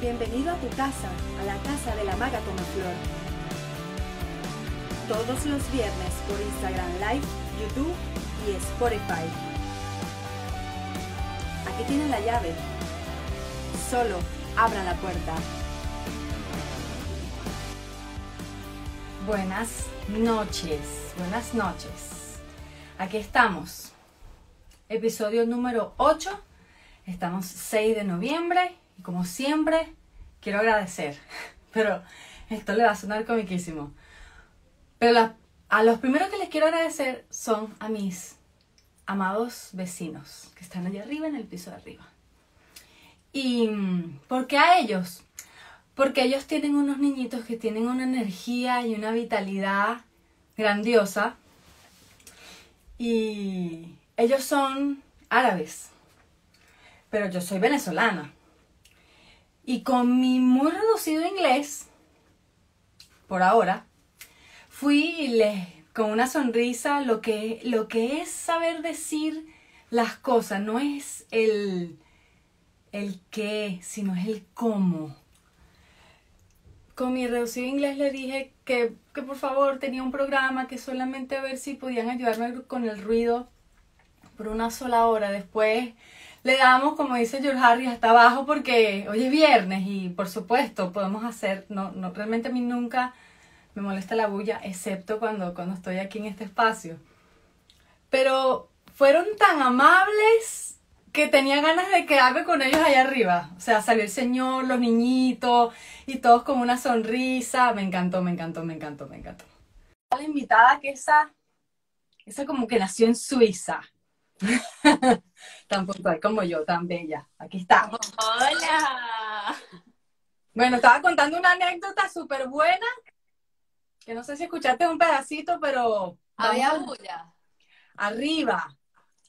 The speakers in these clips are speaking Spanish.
Bienvenido a tu casa, a la casa de la maga Flor. Todos los viernes por Instagram Live, YouTube y Spotify. Aquí tienen la llave. Solo abran la puerta. Buenas noches, buenas noches. Aquí estamos. Episodio número 8. Estamos 6 de noviembre como siempre, quiero agradecer, pero esto le va a sonar comiquísimo. Pero a los primeros que les quiero agradecer son a mis amados vecinos que están allá arriba en el piso de arriba. ¿Y por qué a ellos? Porque ellos tienen unos niñitos que tienen una energía y una vitalidad grandiosa. Y ellos son árabes, pero yo soy venezolana. Y con mi muy reducido inglés, por ahora, fui con una sonrisa lo que, lo que es saber decir las cosas, no es el, el qué, sino es el cómo. Con mi reducido inglés le dije que, que por favor tenía un programa que solamente a ver si podían ayudarme con el ruido por una sola hora. Después le damos, como dice George Harry, hasta abajo porque hoy es viernes y por supuesto podemos hacer, no, no realmente a mí nunca me molesta la bulla, excepto cuando, cuando estoy aquí en este espacio. Pero fueron tan amables que tenía ganas de quedarme con ellos allá arriba. O sea, salió el señor, los niñitos y todos con una sonrisa. Me encantó, me encantó, me encantó, me encantó. La invitada que esa, esa como que nació en Suiza. tan puntual como yo, tan bella. Aquí está. Hola. Bueno, estaba contando una anécdota súper buena, que no sé si escuchaste un pedacito, pero... Había bulla. Arriba.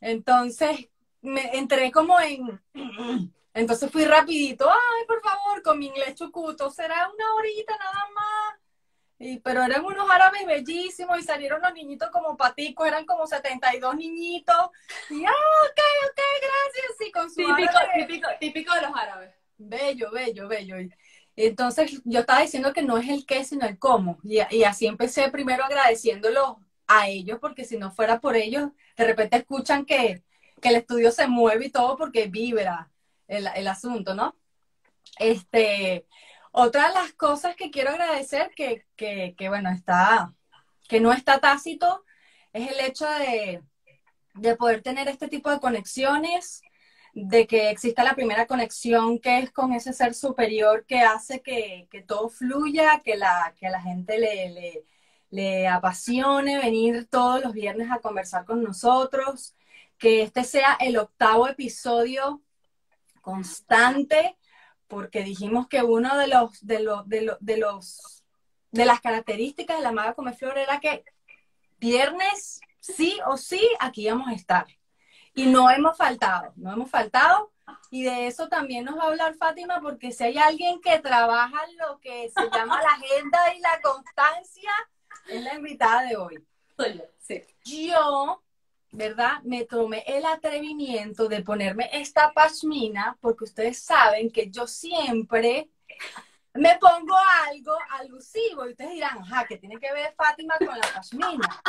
Entonces, me entré como en... Entonces fui rapidito, ay, por favor, con mi inglés chucuto, será una horita nada más pero eran unos árabes bellísimos y salieron los niñitos como paticos, eran como 72 niñitos. Y, ah, ok, ok, gracias. Sí, con su típico, típico, típico de los árabes. Bello, bello, bello. Y, entonces yo estaba diciendo que no es el qué, sino el cómo. Y, y así empecé primero agradeciéndolo a ellos, porque si no fuera por ellos, de repente escuchan que, que el estudio se mueve y todo porque vibra el, el asunto, ¿no? Este, otra de las cosas que quiero agradecer, que, bueno, está, que no está tácito, es el hecho de, de poder tener este tipo de conexiones, de que exista la primera conexión que es con ese ser superior que hace que, todo fluya, que la, que la gente le, le, le, apasione venir todos los viernes a conversar con nosotros, que este sea el octavo episodio constante porque dijimos que uno de los, de los, de los, de los, de las características de la maga Comeflor era que viernes, sí o sí, aquí íbamos a estar. Y no hemos faltado, no hemos faltado. Y de eso también nos va a hablar Fátima, porque si hay alguien que trabaja lo que se llama la agenda y la constancia, es la invitada de hoy. Soy yo, sí. Yo ¿verdad? Me tomé el atrevimiento de ponerme esta pashmina porque ustedes saben que yo siempre me pongo algo alusivo y ustedes dirán, ajá, ¿qué tiene que ver Fátima con la pashmina?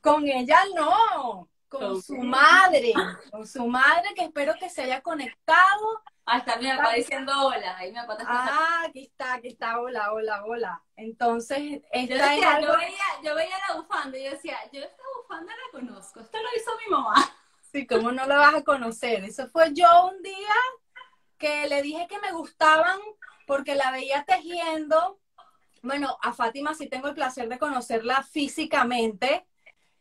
Con ella no, con su madre, con su madre que espero que se haya conectado Ah, está, está diciendo hola. Ahí me Ah, aquí está, aquí está, hola, hola, hola. Entonces, esta yo, decía, yo, veía, yo veía la bufanda y yo decía, yo esta bufanda la conozco, esto lo hizo mi mamá. Sí, ¿cómo no la vas a conocer? Eso fue yo un día que le dije que me gustaban porque la veía tejiendo. Bueno, a Fátima sí tengo el placer de conocerla físicamente.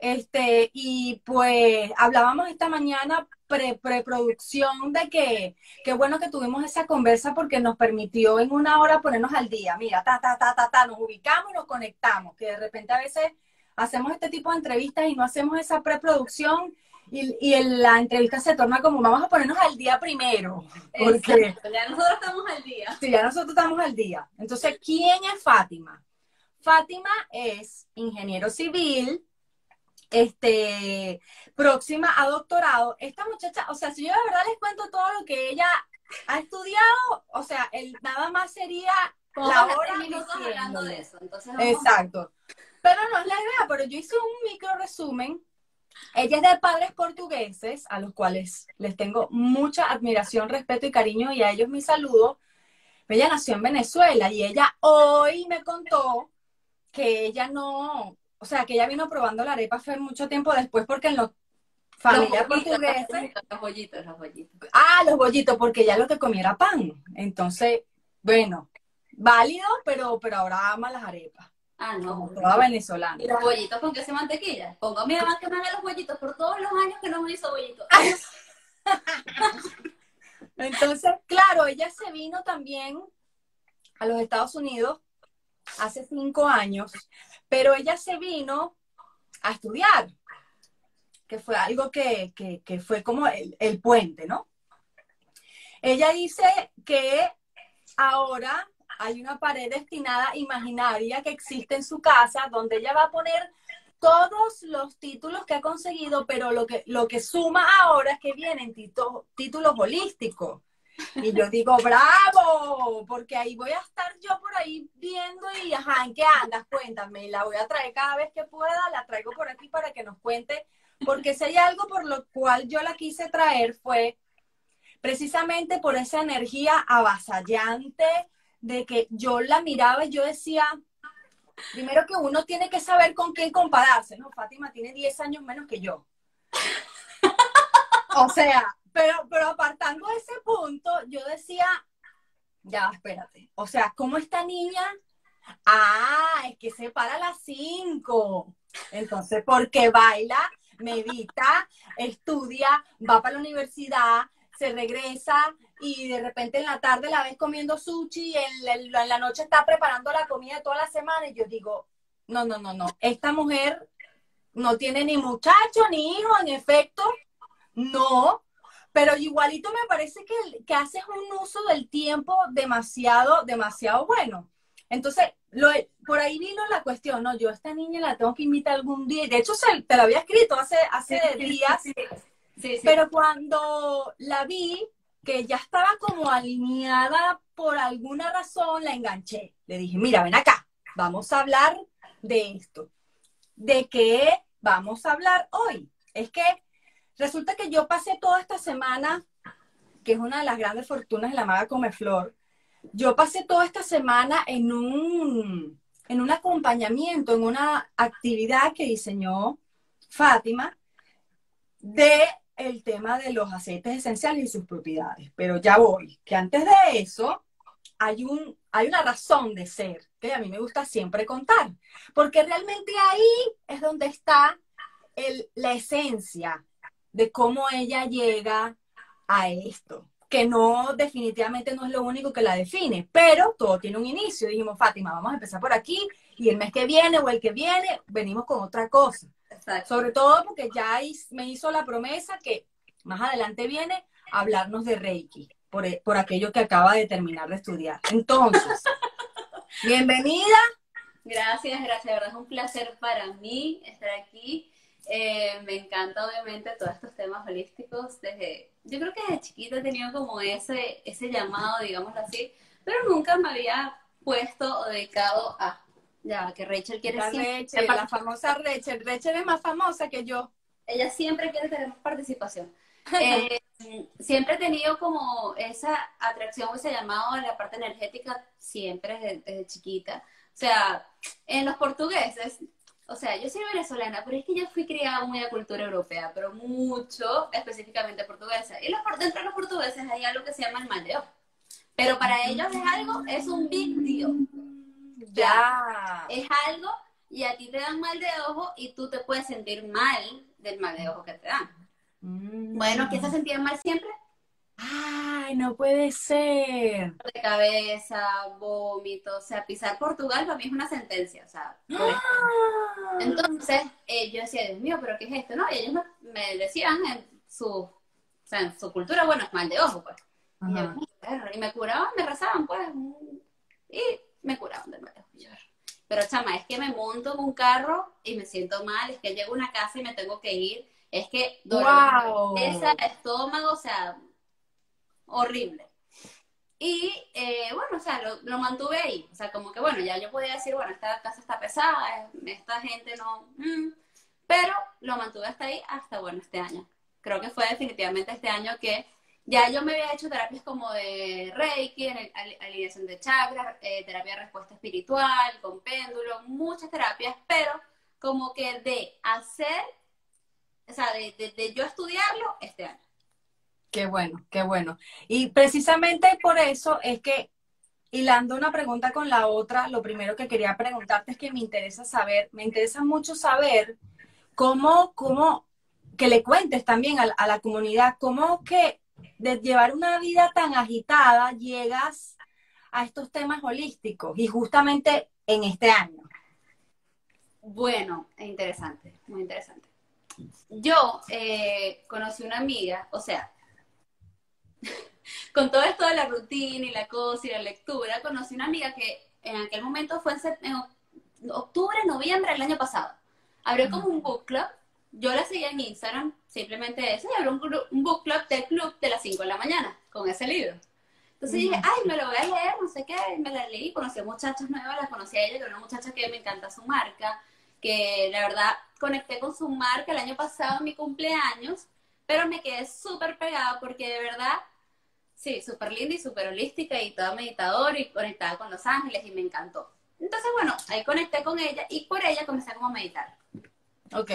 Este, y pues hablábamos esta mañana pre preproducción de que qué bueno que tuvimos esa conversa porque nos permitió en una hora ponernos al día. Mira, ta, ta, ta, ta, ta, nos ubicamos y nos conectamos, que de repente a veces hacemos este tipo de entrevistas y no hacemos esa preproducción y, y en la entrevista se torna como vamos a ponernos al día primero. Porque ya nosotros estamos al día. Sí, ya nosotros estamos al día. Entonces, ¿quién es Fátima? Fátima es ingeniero civil, este, próxima a doctorado. Esta muchacha, o sea, si yo de verdad les cuento todo lo que ella ha estudiado, o sea, el, nada más sería la hora hablando de eso. Entonces Exacto. Pero no es la idea, pero yo hice un micro resumen. Ella es de padres portugueses, a los cuales les tengo mucha admiración, respeto y cariño, y a ellos mi saludo. Ella nació en Venezuela y ella hoy me contó que ella no, o sea, que ella vino probando la arepa fue mucho tiempo después porque en los familia portuguesa. Los bollitos, los bollitos. Ah, los bollitos, porque ella lo que comía era pan. Entonces, bueno, válido, pero, pero ahora ama las arepas. Ah, no. Como toda venezolana. ¿Y los bollitos con queso y mantequilla? Pongo a mi mamá que me haga los bollitos por todos los años que no me hizo bollitos. Entonces, claro, ella se vino también a los Estados Unidos hace cinco años, pero ella se vino a estudiar, que fue algo que, fue como el, el puente, ¿no? Ella dice que ahora hay una pared destinada imaginaria que existe en su casa donde ella va a poner todos los títulos que ha conseguido, pero lo que, lo que suma ahora es que vienen títulos holísticos. Y yo digo, bravo, porque ahí voy a estar yo por ahí viendo y, ajá, ¿en qué andas? Cuéntame, la voy a traer cada vez que pueda, la traigo por aquí para que nos cuente, porque si hay algo por lo cual yo la quise traer fue precisamente por esa energía avasallante de que yo la miraba y yo decía, Primero que uno tiene que saber con quién compararse, ¿no? Fátima tiene 10 años menos que yo. o sea, pero, pero apartando ese punto, yo decía, ya, espérate. O sea, ¿cómo esta niña? Ah, es que se para a las 5. Entonces, porque baila, medita, estudia, va para la universidad, se regresa, y de repente en la tarde la ves comiendo sushi y en, la noche está preparando la comida toda la semana y yo digo, no, no, no, no, esta mujer no tiene ni muchacho ni hijo, en efecto, no, pero igualito me parece que, que haces un uso del tiempo demasiado, demasiado bueno. Entonces, lo, por ahí vino la cuestión, no, yo a esta niña la tengo que invitar algún día, de hecho se, te la había escrito hace, hace días, pero cuando la vi, que ya estaba como alineada por alguna razón, la enganché. Le dije, mira, ven acá, vamos a hablar de esto. ¿De qué vamos a hablar hoy? Es que resulta que yo pasé toda esta semana, que es una de las grandes fortunas de la maga Comeflor, yo pasé toda esta semana en un, en un acompañamiento, en una actividad que diseñó Fátima de el tema de los aceites esenciales y sus propiedades, pero ya voy, que antes de eso hay, un, hay una razón de ser que a mí me gusta siempre contar, porque realmente ahí es donde está la esencia de cómo ella llega a esto, que no definitivamente no es lo único que la define, pero todo tiene un inicio. Dijimos, Fátima, vamos a empezar por aquí y el mes que viene o el que viene venimos con otra cosa. Sobre todo porque ya me hizo la promesa que más adelante viene a hablarnos de Reiki, por, por aquello que acaba de terminar de estudiar. Entonces, bienvenida. Gracias, gracias, de verdad es un placer para mí estar aquí. Eh, me encanta obviamente todos estos temas holísticos. Desde, yo creo que desde chiquita he tenido como ese, ese llamado, digámoslo así, pero nunca me había puesto o dedicado a ya, que Rachel quiere la Rachel, la famosa Rachel. Rachel es más famosa que yo. Ella siempre quiere tener más participación. Eh, siempre he tenido como esa atracción, ese llamado a la parte energética, siempre desde, chiquita. O sea, en los portugueses, o sea, yo soy venezolana, pero es que yo fui criada muy a cultura europea, pero mucho específicamente portuguesa. Y los, dentro de los portugueses hay algo que se llama el maldeo. Pero para ellos es algo, es un big deal. Ya. Es algo y a ti te dan mal de ojo y tú te puedes sentir mal del mal de ojo que te dan. Mm. Bueno, ¿qué se sentía mal siempre? Ay, no puede ser. De cabeza, vómito, o sea, pisar Portugal para mí es una sentencia, o sea. ¡Ah! Entonces, eh, yo decía, Dios mío, pero ¿qué es esto? No, y ellos me, decían en su, o sea, en su cultura, bueno, es mal de ojo, pues. Y, y, me curaban, me rezaban, pues. Y me curaban del mal pero chama, es que me monto en un carro y me siento mal, es que llego a una casa y me tengo que ir, es que dolor esa estómago, o sea, horrible. Y eh, bueno, o sea, lo, mantuve ahí. O sea, como que bueno, ya yo podía decir, bueno, esta casa está pesada, esta gente no. Mm", pero lo mantuve hasta ahí, hasta bueno, este año. Creo que fue definitivamente este año que ya yo me había hecho terapias como de Reiki, alineación de chakras, eh, terapia de respuesta espiritual, con péndulo, muchas terapias, pero como que de hacer, o sea, de yo estudiarlo este año. Qué bueno, qué bueno. Y precisamente por eso es que, hilando una pregunta con la otra, lo primero que quería preguntarte es que me interesa saber, me interesa mucho saber cómo, cómo, que le cuentes también a, la comunidad, cómo que de llevar una vida tan agitada llegas a estos temas holísticos y justamente en este año. Bueno, interesante, muy interesante. Yo eh, conocí una amiga, o sea, con todo esto de la rutina y la cosa y la lectura, conocí una amiga que en aquel momento fue en, octubre, noviembre del año pasado. Abrió como un book club. Yo la seguía en Instagram, simplemente eso, y abrió un, book club del club de las 5 de la mañana con ese libro. Entonces dije, ay, me lo voy a leer, no sé qué, me la leí, conocí a muchachas nuevas, la conocí a ella, que era una muchacha que me encanta su marca, que la verdad conecté con su marca el año pasado en mi cumpleaños, pero me quedé súper pegada porque de verdad Sí, súper linda y súper holística y toda meditadora y conectada con los ángeles y me encantó. Entonces, bueno, ahí conecté con ella y por ella comencé como a meditar. Ok.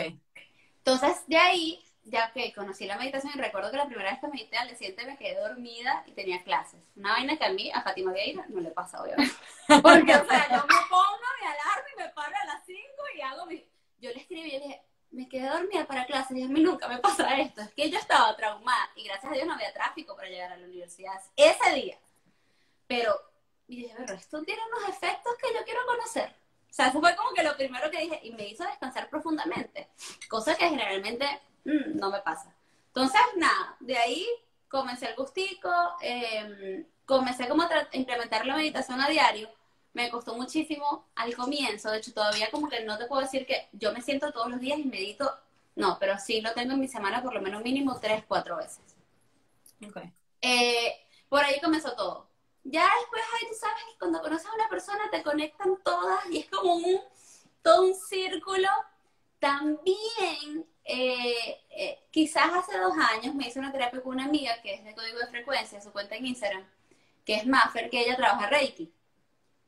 Entonces, de ahí, ya que conocí la meditación y recuerdo que la primera vez que medité al siguiente me quedé dormida y tenía clases. Una vaina que a mí, a Fátima Vieira, no le pasa, obviamente. Porque, o sea, yo me pongo mi alarma y me paro a las 5 y hago mi... Yo le escribí y le dije, me quedé dormida para clases y a mí nunca me pasa esto. Es que yo estaba traumada y gracias a Dios no había tráfico para llegar a la universidad ese día. Pero, y dije, pero esto tiene unos efectos que yo quiero conocer. O sea, eso fue como que lo primero que dije y me hizo descansar profundamente, cosa que generalmente mm, no me pasa. Entonces, nada, de ahí comencé el gustico, em, comencé como a implementar la meditación a diario me costó muchísimo al comienzo, de hecho todavía como que no te puedo decir que yo me siento todos los días y medito, no, pero sí lo tengo en mi semana por lo menos mínimo tres, cuatro veces. Okay. Eh, por ahí comenzó todo. Ya después ahí tú sabes que cuando conoces a una persona te conectan todas y es como un, todo un círculo. También, eh, eh, quizás hace dos años me hice una terapia con una amiga que es de código de frecuencia, su cuenta en Instagram, que es Maffer, que ella trabaja Reiki.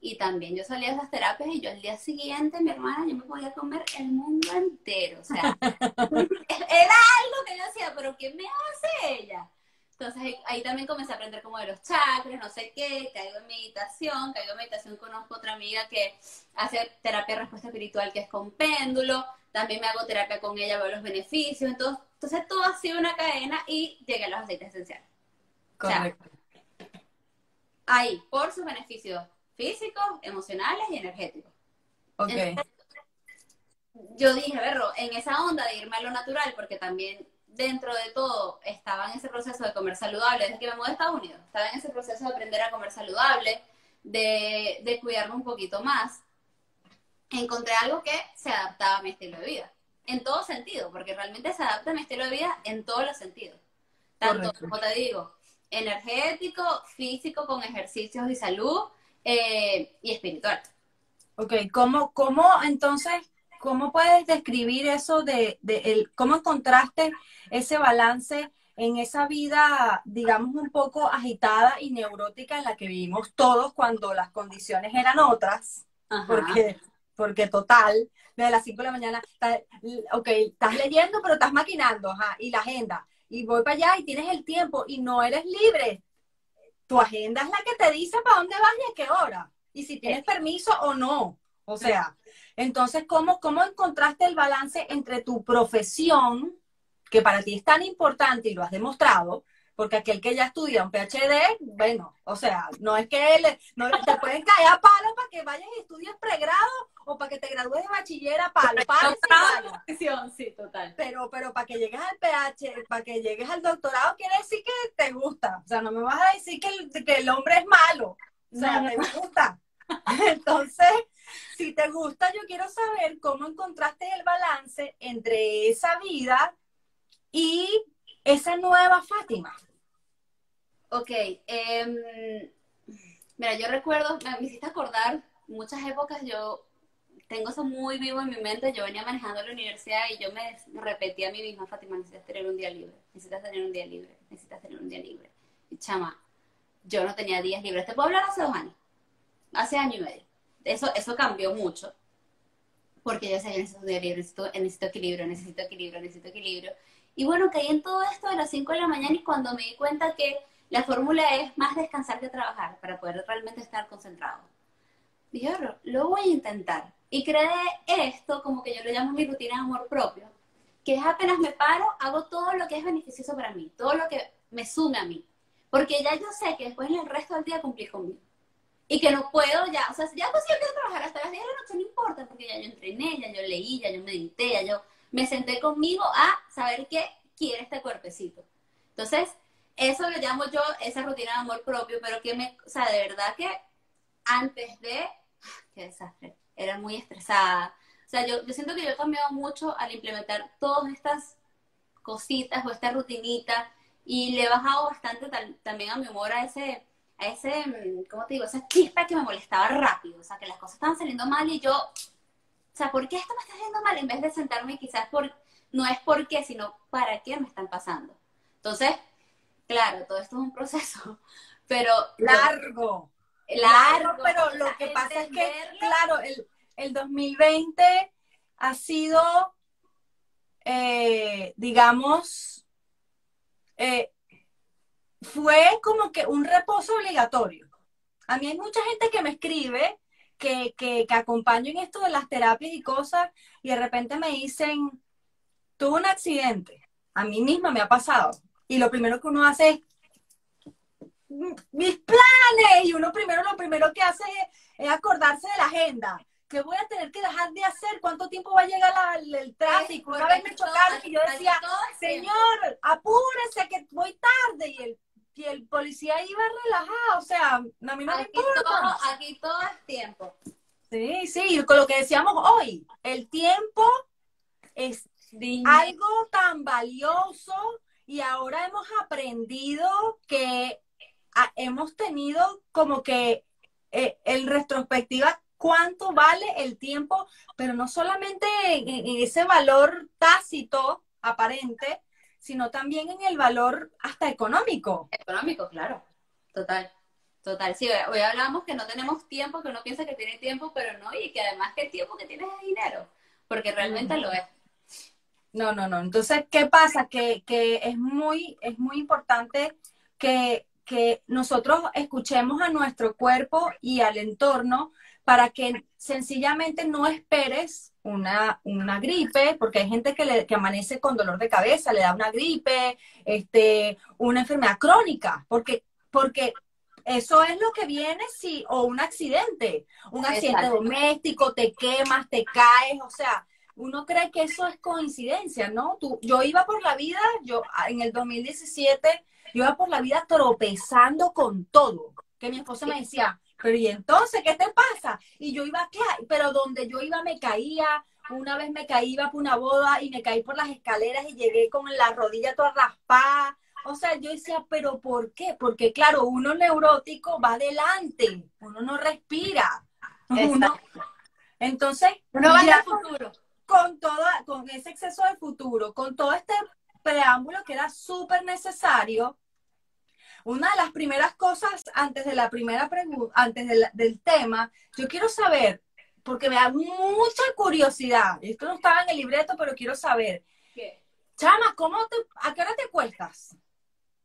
Y también yo salía de esas terapias y yo al día siguiente, mi hermana, yo me podía comer el mundo entero. O sea, era algo que yo decía, pero ¿qué me hace ella? Entonces ahí también comencé a aprender como de los chakras, no sé qué, caigo en meditación, caigo en meditación, conozco otra amiga que hace terapia de respuesta espiritual que es con péndulo, también me hago terapia con ella, veo los beneficios, entonces, entonces todo ha sido una cadena y llegué a los aceites esenciales. Correcto. ahí, por sus beneficios físicos, emocionales y energéticos. Ok. yo dije, verlo, en esa onda de irme a lo natural, porque también dentro de todo estaba en ese proceso de comer saludable, desde que me mudé a Estados Unidos, estaba en ese proceso de aprender a comer saludable, de, de cuidarme un poquito más. Encontré algo que se adaptaba a mi estilo de vida, en todo sentido, porque realmente se adapta a mi estilo de vida en todos los sentidos. Tanto, como te digo, energético, físico, con ejercicios y salud, eh, y espiritual. Ok, ¿cómo, cómo entonces, cómo puedes describir eso de, de el, cómo encontraste ese balance en esa vida, digamos, un poco agitada y neurótica en la que vivimos todos cuando las condiciones eran otras? Porque, porque total, desde las 5 de la mañana, ok, estás leyendo, pero estás maquinando, ajá, y la agenda, y voy para allá y tienes el tiempo y no eres libre, tu agenda es la que te dice para dónde vas y a qué hora, y si tienes permiso o no. O sea, entonces, ¿cómo, cómo encontraste el balance entre tu profesión, que para ti es tan importante y lo has demostrado, porque aquel que ya estudia un PhD, bueno, o sea, no es que él, no, te pueden caer a palo para que vayas y estudies pregrado o para que te gradúes de bachiller a palo, palo, sí, total. Pero, pero para que llegues al PH, para que llegues al doctorado, quiere decir que te gusta. O sea, no me vas a decir que el, que el hombre es malo. O sea, te gusta. Entonces, si te gusta, yo quiero saber cómo encontraste el balance entre esa vida y esa nueva Fátima. Ok, em, mira, yo recuerdo, me hiciste acordar muchas épocas, yo tengo eso muy vivo en mi mente, yo venía manejando la universidad y yo me repetía a mí misma, Fátima, necesitas tener un día libre, necesitas tener un día libre, necesitas tener un día libre. Y chama, yo no tenía días libres, te puedo hablar hace dos años, hace año y medio. Eso, eso cambió mucho, porque yo decía, necesito un día libre, necesito, necesito equilibrio, necesito equilibrio, necesito equilibrio. Y bueno, caí en todo esto de las 5 de la mañana y cuando me di cuenta que la fórmula es más descansar que trabajar para poder realmente estar concentrado. Dije, lo voy a intentar. Y creé esto, como que yo lo llamo mi rutina de amor propio, que es apenas me paro, hago todo lo que es beneficioso para mí, todo lo que me sume a mí. Porque ya yo sé que después en el resto del día cumplí conmigo. Y que no puedo ya, o sea, ya pues yo quiero trabajar hasta las 10 de la noche, no importa, porque ya yo entrené, ya yo leí, ya yo medité, ya yo me senté conmigo a saber qué quiere este cuerpecito. Entonces, eso lo llamo yo esa rutina de amor propio, pero que me, o sea, de verdad que antes de, qué desastre, era muy estresada. O sea, yo, yo siento que yo he cambiado mucho al implementar todas estas cositas o esta rutinita y le he bajado bastante también a mi humor a ese, a ese, mm, ¿cómo te digo? Esa chispa que me molestaba rápido, o sea, que las cosas estaban saliendo mal y yo, o sea, ¿por qué esto me está haciendo mal? En vez de sentarme quizás por, no es por qué, sino para qué me están pasando. Entonces, claro, todo esto es un proceso, pero... Largo. Largo, pero lo que pasa es que, claro, el, el 2020 ha sido, eh, digamos, eh, fue como que un reposo obligatorio. A mí hay mucha gente que me escribe que, que, que acompaño en esto de las terapias y cosas y de repente me dicen, tuve un accidente. A mí misma me ha pasado. Y lo primero que uno hace es mis planes y uno primero lo primero que hace es, acordarse de la agenda. ¿Qué voy a tener que dejar de hacer? ¿Cuánto tiempo va a llegar el, tráfico? Una vez me chocaron y yo decía, señor, apúrese que voy tarde. Y el, y el policía iba relajado. O sea, a mí no me importa. Todo, aquí todo es tiempo. Sí, sí, con lo que decíamos hoy, el tiempo es algo tan valioso y ahora hemos aprendido que hemos tenido como que eh, en retrospectiva cuánto vale el tiempo, pero no solamente en, ese valor tácito aparente, sino también en el valor hasta económico. Económico, claro, total. Total, sí, hoy hablamos que no tenemos tiempo, que uno piensa que tiene tiempo, pero no, y que además que el tiempo que tienes es dinero, porque realmente lo es. No, no, no. Entonces, ¿qué pasa? Que, que es, muy, es muy importante que que nosotros escuchemos a nuestro cuerpo y al entorno para que sencillamente no esperes una, una gripe, porque hay gente que, le, que amanece con dolor de cabeza, le da una gripe, este, una enfermedad crónica, porque, porque eso es lo que viene si, o un accidente, un accidente doméstico, te quemas, te caes, o sea, uno cree que eso es coincidencia, ¿no? Tú, yo iba por la vida, yo en el 2017 yo iba por la vida tropezando con todo. Que mi esposa me decía, pero ¿y entonces qué te pasa? Y yo iba, ¿qué? Pero donde yo iba me caía. Una vez me caí, iba por una boda y me caí por las escaleras y llegué con la rodilla toda raspada. O sea, yo decía, ¿pero por qué? Porque claro, uno neurótico va adelante, uno no respira. entonces, uno va al futuro. Con, toda, con ese exceso de futuro, con todo este preámbulo que era súper necesario, una de las primeras cosas antes de la primera pregunta, antes del tema, yo quiero saber, porque me da mucha curiosidad, esto no estaba en el libreto, pero quiero saber. ¿Qué? Chama, ¿cómo te, ¿a qué hora te cuestas?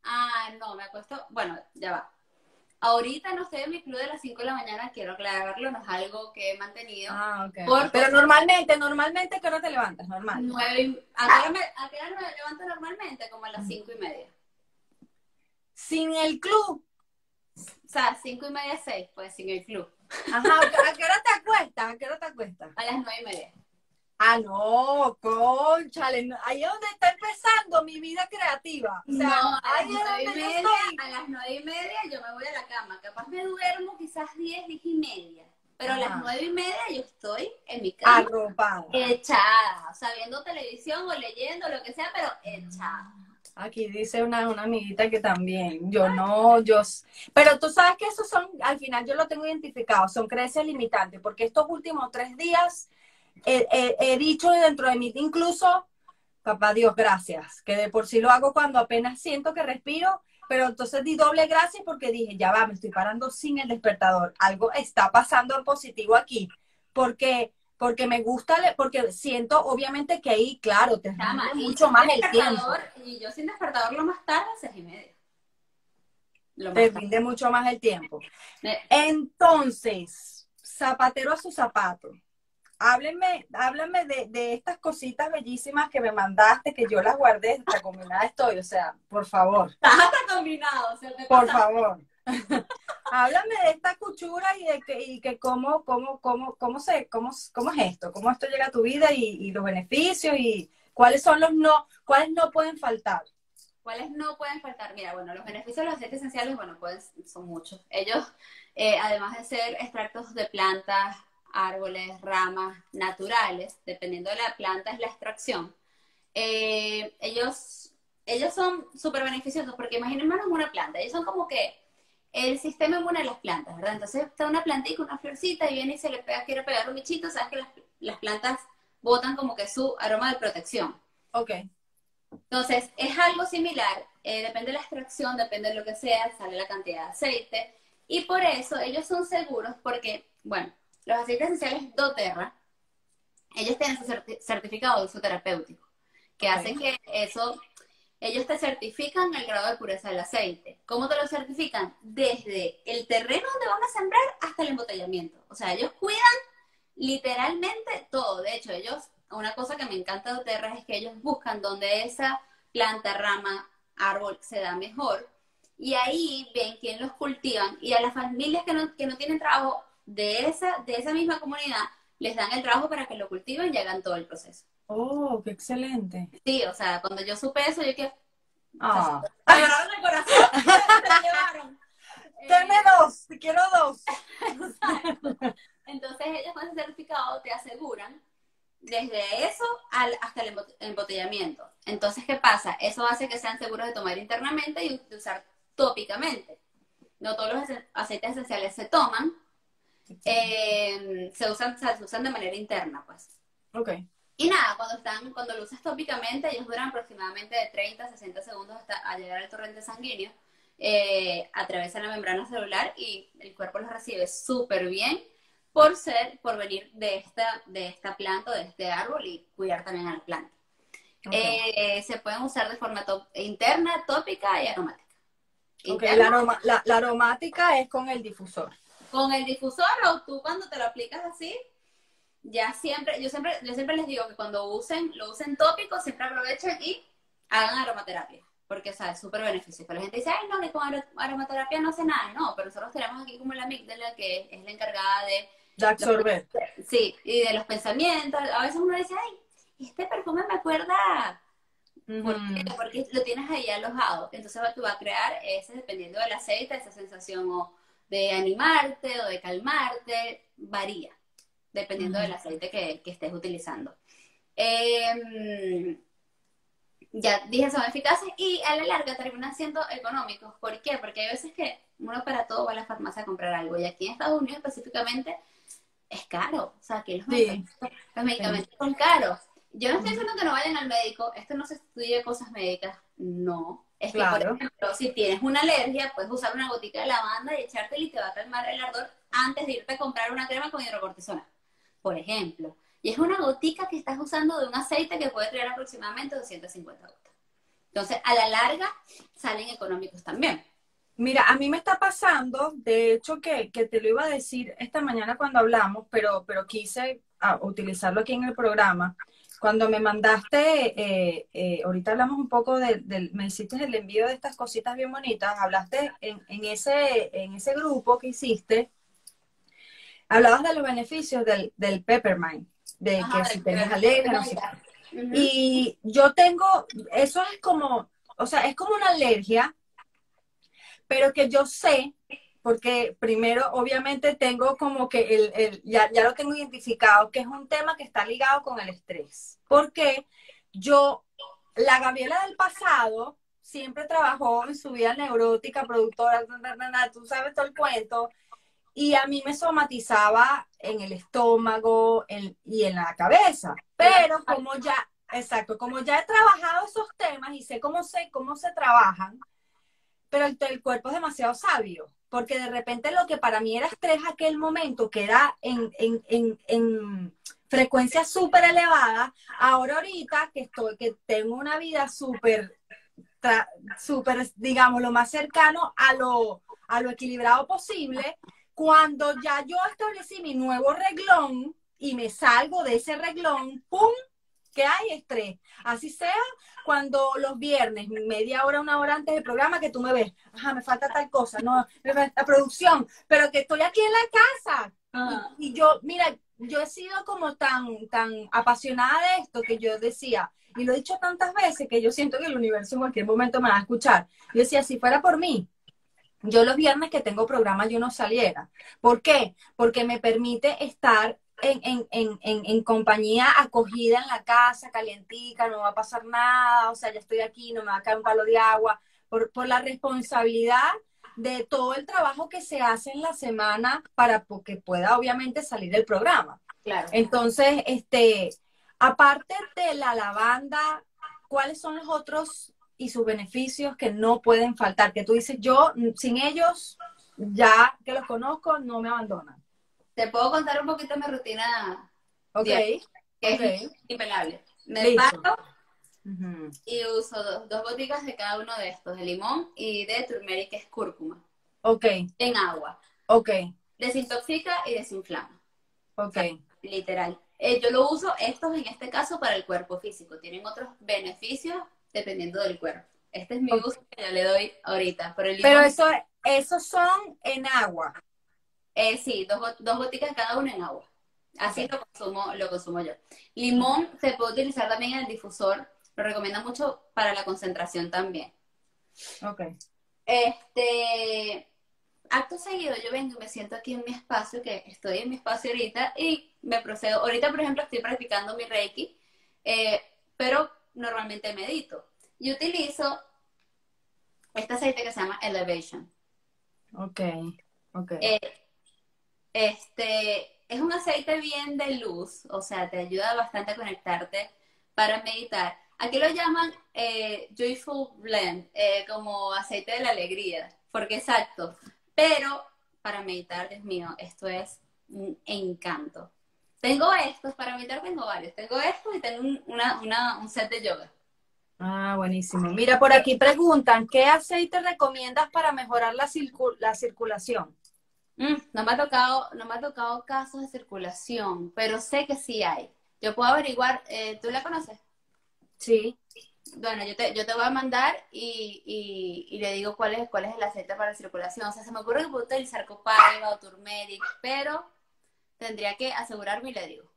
Ah, no, me acuesto, bueno, ya va. Ahorita no estoy en mi club de las 5 de la mañana, quiero aclararlo, no es algo que he mantenido. Ah, ok. Pero normalmente, normalmente, ¿qué hora te levantas? Normal. Nueve, ¿a, qué hora me, levanto normalmente? Como a las 5 y media. ¿Sin el club? O sea, 5 y media, 6, pues sin el club. Ajá, ¿a qué hora te acuestas? ¿A qué hora te acuestas? A las 9 y media. Ah, no, conchale, ahí es donde está empezando mi vida creativa. O sea, no, a las, nueve y media, a las nueve y media yo me voy a la cama. Capaz me duermo quizás diez, diez y media. Pero a las Ajá. nueve y media yo estoy en mi cama, Arropada. echada, o sea, viendo televisión o leyendo, lo que sea, pero echada. Aquí dice una, una amiguita que también, yo no, yo, pero tú sabes que esos son, al final yo lo tengo identificado, son creencias limitantes, porque estos últimos tres días he, he- he dicho dentro de mí, incluso, papá Dios, gracias, que de por sí lo hago cuando apenas siento que respiro, pero entonces di doble gracias porque dije, ya va, me estoy parando sin el despertador, algo está pasando en positivo aquí, porque porque me gusta, porque siento obviamente que ahí, claro, te y mucho más el tiempo. Y yo sin despertador lo más tarde, seis y media. Lo te rinde mucho más el tiempo. Entonces, zapatero a su zapato. Háblenme, háblenme de, de estas cositas bellísimas que me mandaste, que yo las guardé, hasta combinada estoy, o sea, por favor, Estás hasta combinado, se te por favor. Háblame de esta cuchura y de que, y que cómo, cómo, cómo, cómo se, cómo, cómo es esto, cómo esto llega a tu vida y, y los beneficios y cuáles son los no, cuáles no pueden faltar. ¿Cuáles no pueden faltar? Mira, bueno, los beneficios de los aceites esenciales, bueno, pueden, son muchos. Ellos, eh, además de ser extractos de plantas, árboles, ramas naturales, dependiendo de la planta es la extracción, eh, ellos, ellos son súper beneficiosos porque imagínense una planta, ellos son como que el sistema inmune de las plantas, ¿verdad? Entonces está una plantita, una florcita y viene y se le pega, quiere pegar un bichito, sabes que las, las plantas botan como que su aroma de protección. Ok. Entonces, es algo similar, eh, depende de la extracción, depende de lo que sea, sale la cantidad de aceite, y por eso ellos son seguros porque, bueno, los aceites esenciales doTERRA, ellos tienen su certi- certificado de uso terapéutico, que Ok. hacen que eso, ellos te certifican el grado de pureza del aceite. ¿Cómo te lo certifican? Desde el terreno donde van a sembrar hasta el embotellamiento. O sea, ellos cuidan literalmente todo. De hecho, ellos, una cosa que me encanta de Oterra es que ellos buscan donde esa planta, rama, árbol se da mejor. Y ahí ven quién los cultivan. Y a las familias que no, que no tienen trabajo de esa, de esa misma comunidad, les dan el trabajo para que lo cultiven y hagan todo el proceso. Oh, qué excelente. Sí, o sea, cuando yo supe eso, yo que Ah. me agarraron el corazón, se lo llevaron. Deme dos, quiero dos. Entonces ellos con ese certificado te aseguran desde eso al- hasta el embot- embotellamiento. Entonces, ¿qué pasa? Eso hace que sean seguros de tomar internamente y de usar tópicamente. No todos los ace- aceites esenciales se toman, eh, se, usan, se usan de manera interna, pues. Ok. Y nada, cuando están, cuando lo usas tópicamente, ellos duran aproximadamente de 30 a 60 segundos hasta a llegar al torrente sanguíneo, eh, atraviesan la membrana celular y el cuerpo los recibe súper bien por ser, por venir de esta, de esta planta, de este árbol y cuidar también a la planta. Ok. Eh, se pueden usar de forma interna, tópica y aromática. Ok, Interna, la, aroma- la- la aromática es con el difusor. Con el difusor o tú cuando te lo aplicas así, ya siempre, yo siempre, yo siempre les digo que cuando usen, lo usen tópico, siempre aprovechen y hagan aromaterapia, porque o sea, es súper beneficioso. La gente dice, ay no, que con aro- aromaterapia no hace nada, no, pero nosotros tenemos aquí como la amígdala que es la encargada de, De absorber. sí, y de los pensamientos, a veces uno dice, ay, este perfume me acuerda ¿Por? Ujú. Porque lo tienes ahí alojado. Entonces tú vas a crear ese, dependiendo del aceite, esa sensación o de animarte o de calmarte, varía, dependiendo del aceite que, que estés utilizando. Eh, ya dije, son eficaces y a la larga terminan siendo económicos. ¿Por qué? Porque hay veces que uno para todo va a la farmacia a comprar algo y aquí en Estados Unidos específicamente es caro. O sea, que los Sí. medicamentos, los medicamentos son caros. Yo no estoy diciendo que no vayan al médico, esto no se estudia cosas médicas, no. Es que, Claro. por ejemplo, si tienes una alergia, puedes usar una gotica de lavanda y echártela y te va a calmar el ardor antes de irte a comprar una crema con hidrocortisona, por ejemplo. Y es una gotica que estás usando de un aceite que puede traer aproximadamente 250 gotas. Entonces, a la larga, salen económicos también. Mira, a mí me está pasando, de hecho, que, que te lo iba a decir esta mañana cuando hablamos, pero, pero quise ah, utilizarlo aquí en el programa. Cuando me mandaste, eh, eh, ahorita hablamos un poco del, del- me hiciste el envío de estas cositas bien bonitas, hablaste en, en ese, en ese grupo que hiciste, hablabas de los beneficios del, del peppermint, de Ajá, que si tienes alergia, no sé qué. Y yo tengo, eso es como, o sea, es como una alergia, pero que yo sé, porque primero, obviamente, tengo como que el, el ya, ya lo tengo identificado, que es un tema que está ligado con el estrés. Porque yo, la Gabriela del pasado, siempre trabajó en su vida neurótica, productora, tú sabes todo el cuento, y a mí me somatizaba en el estómago y en la cabeza. Pero como ya, exacto, como ya he trabajado esos temas y sé cómo, sé, cómo se trabajan, pero el, el cuerpo es demasiado sabio, porque de repente lo que para mí era estrés aquel momento, que era en, en, en, en frecuencia súper elevada, ahora ahorita que estoy, que tengo una vida súper, súper, digamos, lo más cercano a lo, a lo equilibrado posible, cuando ya yo establecí mi nuevo reglón y me salgo de ese reglón, ¡pum! que hay estrés. Así sea cuando los viernes, media hora, una hora antes del programa, que tú me ves, ajá, me falta tal cosa, no, la producción, pero que estoy aquí en la casa. Ah. Y, yo, mira, yo he sido como tan, tan apasionada de esto que yo decía, y lo he dicho tantas veces que yo siento que el universo en cualquier momento me va a escuchar. Yo decía, si fuera por mí, yo los viernes que tengo programa yo no saliera. ¿Por qué? Porque me permite estar en, en, en, en, compañía acogida en la casa, calientica, no va a pasar nada, o sea, ya estoy aquí, no me va a caer un palo de agua, por, por la responsabilidad de todo el trabajo que se hace en la semana para que pueda obviamente salir el programa. Claro. Entonces, este, aparte de la lavanda, ¿cuáles son los otros y sus beneficios que no pueden faltar? Que tú dices, yo sin ellos, ya que los conozco, no me abandonan. Te puedo contar un poquito mi rutina. Ok. que es impelable. Me paro y uso dos, dos boticas de cada uno de estos, de limón y de turmeric, que es cúrcuma. Ok. En agua. Ok. Desintoxica y desinflama. Ok. literal. Eh, yo lo uso estos en este caso para el cuerpo físico. Tienen otros beneficios dependiendo del cuerpo. Este es mi uso que yo le doy ahorita. Pero, pero eso, esos son en agua. Eh, sí, dos, dos goticas cada una en agua. Así lo, consumo, lo consumo yo. Limón se puede utilizar también en el difusor. Lo recomiendo mucho para la concentración también. Ok. Este, acto seguido yo vengo y me siento aquí en mi espacio, que estoy en mi espacio ahorita, y me procedo. Ahorita, por ejemplo, estoy practicando mi Reiki, eh, pero normalmente medito. Y utilizo este aceite que se llama Elevation. Ok, ok. Eh, este, es un aceite bien de luz, o sea, te ayuda bastante a conectarte para meditar. Aquí lo llaman eh, Joyful Blend, eh, como aceite de la alegría, porque exacto. Pero para meditar, Dios mío, esto es un encanto. Tengo estos, para meditar tengo varios. Tengo estos y tengo un set de yoga. Ah, buenísimo. Mira, por aquí preguntan, ¿qué aceite recomiendas para mejorar la, la circulación? Mm, no me ha tocado, no me ha tocado casos de circulación, pero sé que sí hay. Yo puedo averiguar, eh, ¿tú la conoces? Sí. Bueno, yo te, yo te voy a mandar y, y, le digo cuál es, cuál es el aceite para la circulación. O sea, se me ocurre que puedo utilizar copaiba o turmeric, pero tendría que asegurarme y le digo.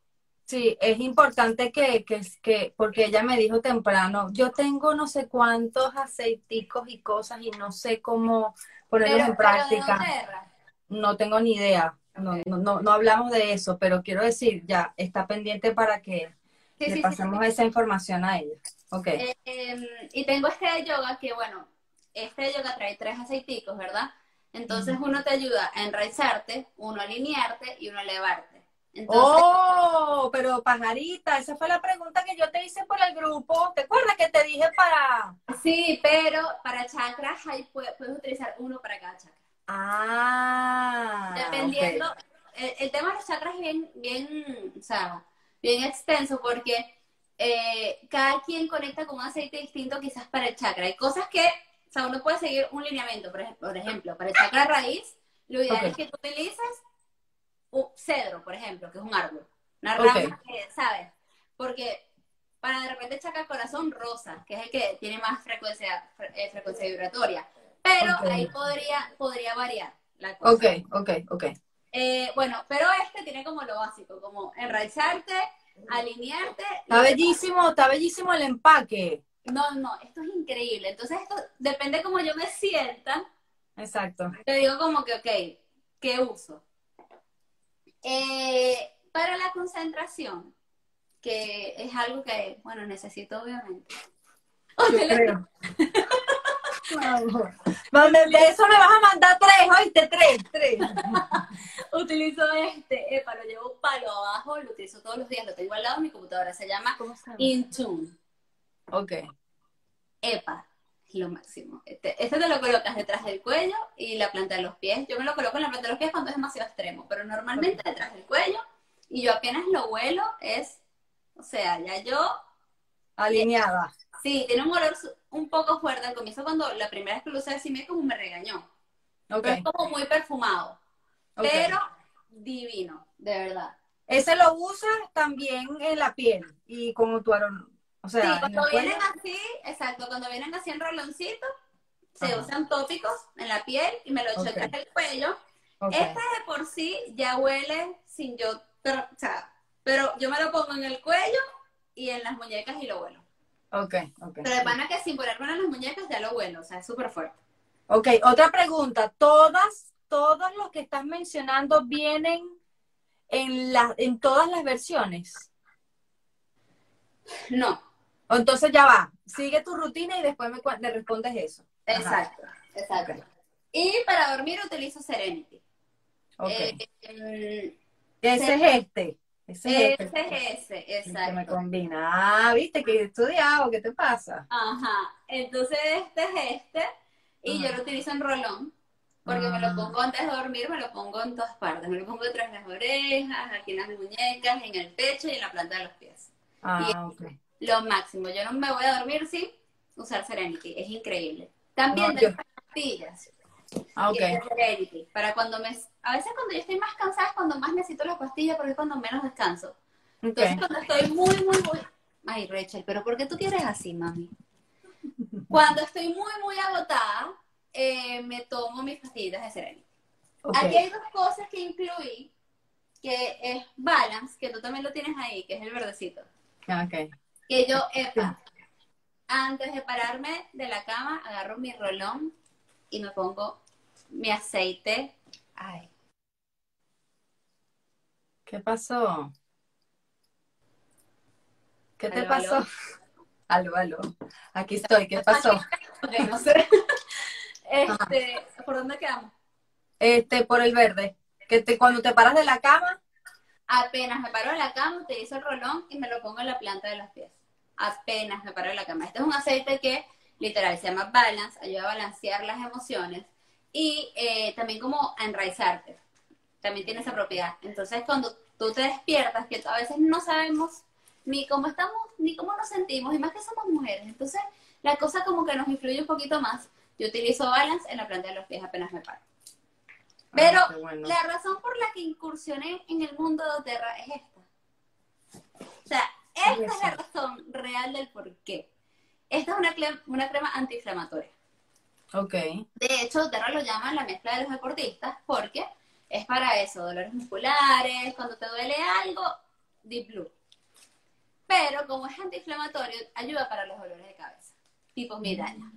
Sí, es importante que, que, que, porque ella me dijo temprano, yo tengo no sé cuántos aceiticos y cosas y no sé cómo ponerlos en práctica no tengo ni idea. No, no, no, hablamos de eso, pero quiero decir, ya está pendiente para que le pasemos esa información a ella. Okay. Em, y tengo este de yoga que, bueno, este de yoga trae tres aceiticos, ¿verdad? Entonces uno te ayuda a enraizarte, uno a alinearte y uno a elevarte. oh, pero pajarita, esa fue la pregunta que yo te hice por el grupo. ¿Te acuerdas que te dije para...? Sí, pero para chakras puedes utilizar uno para cada chakra. Ah. Dependiendo. El, tema de los chakras es bien, bien, o sea, bien extenso porque eh, cada quien conecta con un aceite distinto quizás para el chakra. Hay cosas que, o sea, uno puede seguir un lineamiento, por ejemplo, por ejemplo para el chakra raíz, lo ideal es que tú utilices un cedro, por ejemplo, que es un árbol. Una rama que, ¿sabes? Porque para de repente el chakra corazón rosa, que es el que tiene más frecuencia, eh, frecuencia vibratoria. Pero ahí podría, podría variar la cosa. Ok, ok, ok. Eh, bueno, pero este tiene como lo básico, como enraizarte, alinearte. Está bellísimo, está bellísimo el empaque. No, no, esto es increíble. Entonces esto depende como yo me sienta. Exacto. Te digo como que, ok, ¿qué uso? Eh, para la concentración, que es algo que, bueno, necesito obviamente. Yo creo. Vamos, de eso me vas a mandar tres, oíste, tres, tres. utilizo este, epa, lo llevo palo abajo, lo utilizo todos los días, lo tengo al lado de mi computadora, se llama. Intune. Ok. Epa, es lo máximo. Este, este te lo colocas detrás del cuello y la planta de los pies. Yo me lo coloco en la planta de los pies cuando es demasiado extremo, pero normalmente detrás del cuello y yo apenas lo huelo es, o sea, ya yo, Alineada. sí, tiene un olor un poco fuerte. Al comienzo cuando la primera vez que lo usé así me como me regañó. Es como muy perfumado, pero divino, de verdad. Ese lo usas también en la piel y como tu aroma. O sea, Sí, cuando el cuello. vienen así, exacto, cuando vienen así en roloncito, se Ajá. usan tópicos en la piel y me lo echo Ok. detrás del cuello. Ok. Este de por sí ya huele sin yo, pero, o sea, pero yo me lo pongo en el cuello y en las muñecas y lo huelo. Ok, ok. Pero de pana que sin ponérmelo en las muñecas ya lo huelo, o sea, es súper fuerte. Ok, otra pregunta. ¿Todas, todos los que estás mencionando vienen en, la, en todas las versiones? No, entonces ya va, sigue tu rutina y después me, respondes eso. Ajá. exacto, exacto. Y para dormir utilizo Serenity. Ok. Eh, ese es este. Ese es ese es ese, El que me exacto. combina. Ah, viste que he estudiado, ¿qué te pasa? Ajá, entonces este es este y yo lo utilizo en rolón porque me lo Ah. pongo antes de dormir, me lo pongo en todas partes, me lo pongo de las orejas, aquí en las muñecas, en el pecho y en la planta de los pies. Ah, ok. Lo máximo, yo no me voy a dormir sin usar Serenity, es increíble. También No, yo- pastillas Ah, ok. y es de Serenity, para cuando me... A veces cuando yo estoy más cansada es cuando más necesito las pastillas porque es cuando menos descanso. Entonces Ok. cuando estoy muy, muy, muy... Ay, Rachel, pero ¿por qué tú quieres así, mami? Cuando estoy muy, muy agotada, eh, me tomo mis pastillitas de Serenity. ok. Aquí hay dos cosas que incluí, que es Balance, que tú también lo tienes ahí, que es el verdecito. Ah, ok. Que yo, epa, antes de pararme de la cama, agarro mi rolón y me pongo mi aceite. Ay, ¿Qué pasó? ¿Qué te pasó? aló. Aló, aló. Aquí estoy. ¿Qué pasó? no sé. Este, ¿por dónde quedamos? Este, por el verde. Que te, cuando te paras de la cama, Apenas me paro de la cama, utilizo el rolón y me lo pongo en la planta de los pies. Apenas me paro de la cama. Este es un aceite que literal se llama Balance, ayuda a balancear las emociones y eh, también como a enraizarte. También tiene esa propiedad. Entonces cuando tú te despiertas, que a veces no sabemos ni cómo estamos, ni cómo nos sentimos, y más que somos mujeres. Entonces la cosa como que nos influye un poquito más. Yo utilizo Balance en la planta de los pies apenas me paro. Pero Ah, bueno. la razón por la que incursioné en el mundo de Oterra es esta. O sea, esta es la razón real del por qué. Esta es una, cle- una crema antiinflamatoria. Ok. De hecho, Oterra lo llaman la mezcla de los deportistas porque es para eso, dolores musculares, cuando te duele algo, Deep Blue. Pero como es antiinflamatorio, ayuda para los dolores de cabeza, tipo migraña.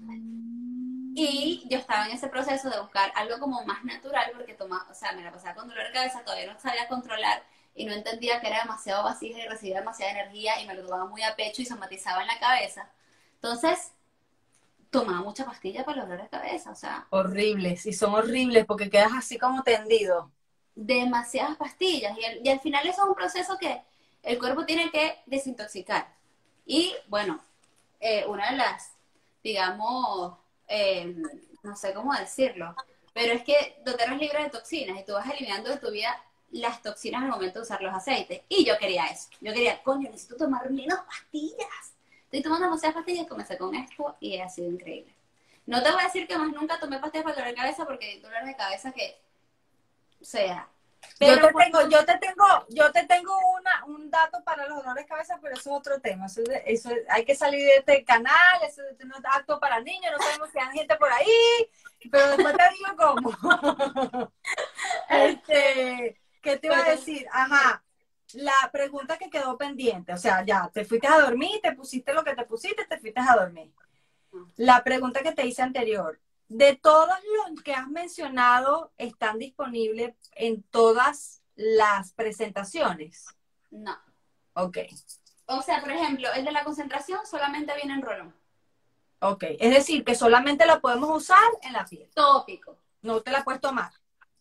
Y yo estaba en ese proceso de buscar algo como más natural porque toma, o sea, me la pasaba con dolor de cabeza, todavía no sabía controlar y no entendía que era demasiado vasija y recibía demasiada energía y me lo tomaba muy a pecho y somatizaba en la cabeza. Entonces, tomaba mucha pastilla para los dolores de cabeza, o sea, Horribles. Y son horribles porque quedas así como tendido. demasiadas pastillas y, al- y al final eso es un proceso que el cuerpo tiene que desintoxicar. Y bueno, eh, una de las, digamos, eh, no sé cómo decirlo, pero es que doTERRA es libre de toxinas y tú vas eliminando de tu vida las toxinas al momento de usar los aceites. Y yo quería eso. Yo quería, coño, necesito tomar menos pastillas. Estoy tomando demasiadas pastillas, comencé con esto y ha sido increíble. No te voy a decir que más nunca tomé pastillas para dolor de cabeza porque hay dolores de cabeza que, o sea, yo te por- tengo, yo te tengo, yo te tengo una, un dato para los dolores de cabeza, pero eso es otro tema. Eso, eso es- hay que salir de este canal, eso es no es apto para niños, no sabemos si hay gente por ahí, pero después te digo cómo. este, ¿qué te iba a decir? Ajá. La pregunta que quedó pendiente, o sea, ya, te fuiste a dormir, te pusiste lo que te pusiste, te fuiste a dormir. La pregunta que te hice anterior, de todos los que has mencionado, ¿están disponibles en todas las presentaciones? No. Ok. O sea, por ejemplo, el de la concentración solamente viene en rolón. Ok. Es decir, que solamente lo podemos usar en la piel. Tópico. No te la puedes tomar.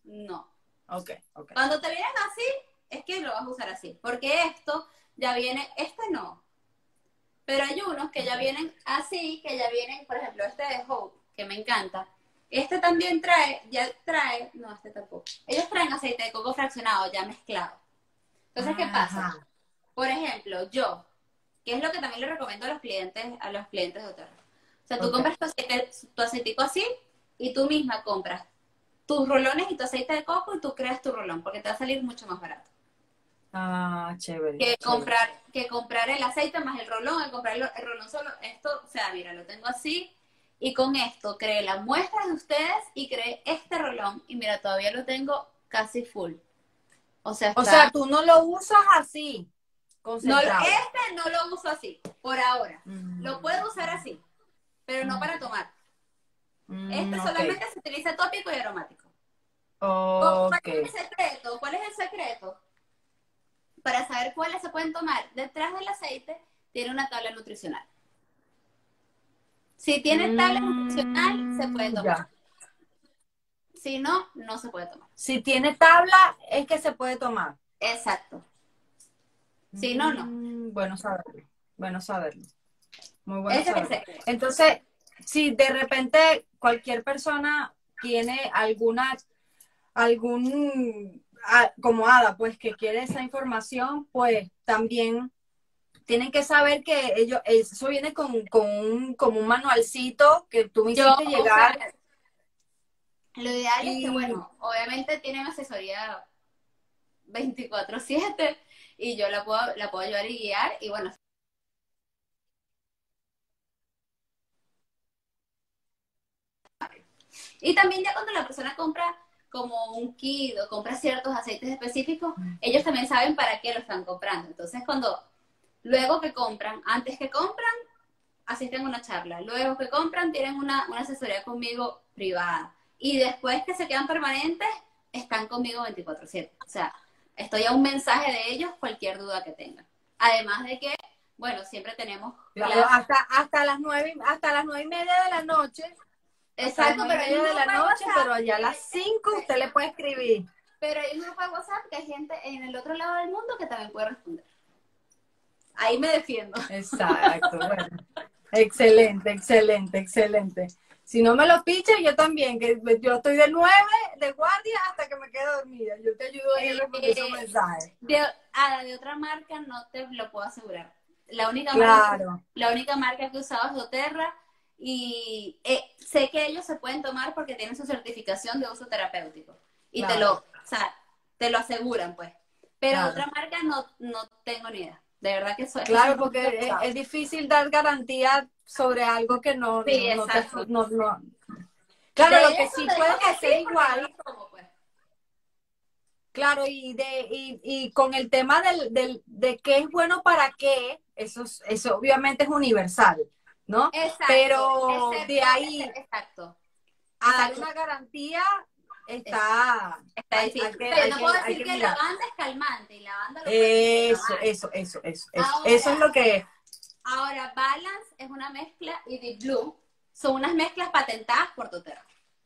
No. Ok, ok. Cuando te vienen así, es que lo vas a usar así. Porque esto ya viene, este no. Pero hay unos que ya vienen así, que ya vienen, por ejemplo, este de Hope, que me encanta. Este también trae, ya trae, no, este tampoco. Ellos traen aceite de coco fraccionado ya mezclado. Entonces, ¿qué pasa? Por ejemplo, yo, que es lo que también le recomiendo a los clientes, a los clientes de Oterra. O sea, tú compras tu aceite, tu aceitico así y tú misma compras tus rolones y tu aceite de coco y tú creas tu rolón, porque te va a salir mucho más barato. Ah, chévere. Que chévere. comprar, que comprar el aceite más el rolón, el comprar el, el rolón solo. Esto, o sea, mira, lo tengo así. Y con esto creé la muestra de ustedes y creé este rolón. Y mira, todavía lo tengo casi full. O sea, O sea, tú no lo usas así, no, este no lo uso así, por ahora. Mm. Lo puedo usar así, pero no Mm. para tomar. Mm, Este solamente se utiliza tópico y aromático. Ok. ¿Cuál es el secreto? ¿Cuál es el secreto? Para saber cuáles se pueden tomar. Detrás del aceite tiene una tabla nutricional. Si tiene tabla Mm, nutricional, se puede tomar. ya. Si no, no se puede tomar. Si tiene tabla, es que se puede tomar. Exacto. Si no, no. Mm, Bueno saberlo. Bueno saberlo. Muy bueno Ese saberlo. Entonces, si de repente cualquier persona tiene alguna, algún, a- como Ada, pues que quiere esa información, pues también tienen que saber que ellos, eso viene con, con un, como un manualcito que tú me Yo, hiciste o llegar. sea, lo ideal es que, bueno, obviamente tienen asesoría 24/7 y yo la puedo, la puedo ayudar y guiar y bueno. Y también ya cuando la persona compra como un kit o compra ciertos aceites específicos, ellos también saben para qué lo están comprando. Entonces cuando, luego que compran, antes que compran, asisten a una charla. Luego que compran, tienen una, una asesoría conmigo privada. Y después que se quedan permanentes, están conmigo 24/7. O sea, estoy a un mensaje de ellos cualquier duda que tengan. Además de que, bueno, siempre tenemos... Claro, hasta, hasta las nueve, hasta las nueve y media de la noche. Exacto, pero media de la noche, WhatsApp pero allá a las cinco usted le puede escribir. Pero hay un grupo de WhatsApp que hay gente en el otro lado del mundo que también puede responder. Ahí me defiendo. Exacto, bueno. Excelente, excelente, excelente. Si no me lo piches, yo también, que yo estoy de nueve de guardia hasta que me quedo dormida. Yo te ayudo ahí a responder esos Eh, mensajes. De, ah, de otra marca no te lo puedo asegurar. La única, marca, Claro, la única marca que he usado es doTERRA y eh, sé que ellos se pueden tomar porque tienen su certificación de uso terapéutico. Y te lo, o sea, te lo aseguran, pues. Pero Claro. otra marca no, no tengo ni idea. De verdad que eso claro, porque es, difícil dar garantía sobre algo que no, Sí, no, no te- exacto. no- no- Claro, De lo que sí que hacer sí, igual, pues. Claro, y de y, y con el tema del, del, de qué es bueno para qué, eso, es- eso obviamente es universal, ¿no? Exacto. Pero excepto- de ahí- Exacto. A una garantía está... Difícil. hay que- O sea, hay no puedo decir que que, mirar. lavanda es calmante y lavanda lo puedes Eso, eso, eso, eso, eso. Ahora- Eso es lo que... Ahora, Balance es una mezcla y Deep Blue son unas mezclas patentadas por doTERRA.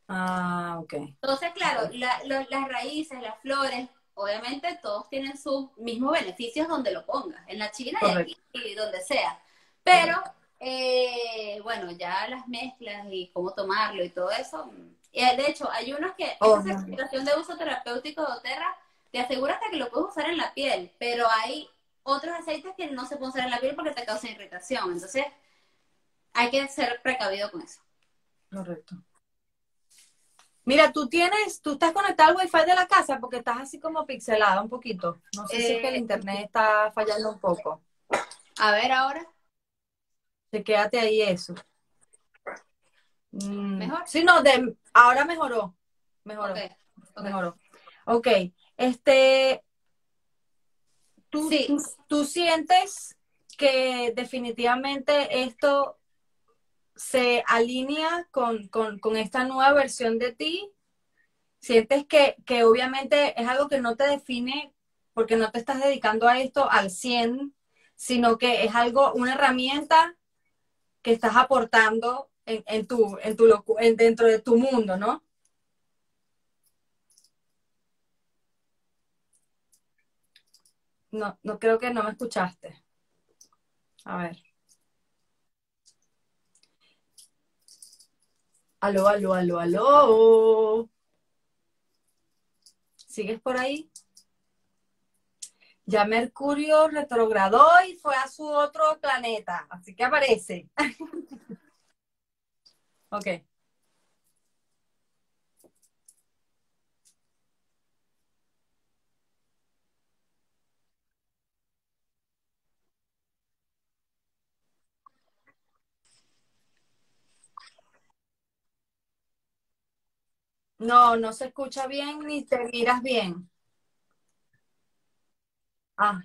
Ah, ok. Entonces, claro, la- lo- las raíces, las flores, obviamente todos tienen sus mismos beneficios donde lo pongas, en la China y aquí y donde sea. Pero, eh, bueno, ya las mezclas y cómo tomarlo y todo eso. y de hecho, hay unos que Oh, esa certificación de uso terapéutico de doTERRA te asegura hasta que lo puedes usar en la piel, pero hay otros aceites que no se pueden usar en la piel porque te causan irritación. Entonces, hay que ser precavido con eso. Correcto. Mira, tú tienes, tú estás conectado al wifi de la casa porque estás así como pixelada un poquito. No sé si es que el Eh, internet está fallando un poco. A ver ahora. Te quédate ahí eso. Mm, ¿Mejor? Sí, no, de, ahora mejoró. Mejoró. Ok, ok. Mejoró. Ok. Este, ¿tú, Sí. tú, tú sientes que definitivamente esto se alinea con, esta nueva versión de ti? ¿Sientes que, que obviamente es algo que no te define porque no te estás dedicando a esto al 100, sino que es algo, una herramienta que estás aportando en, tu, en tu dentro de tu mundo, ¿no? No, no creo que no me escuchaste. A ver. Aló, aló, aló, aló. ¿Sigues por ahí? Ya Mercurio retrogradó y fue a su otro planeta, así que aparece. ok. No, no se escucha bien ni te miras bien. Ah,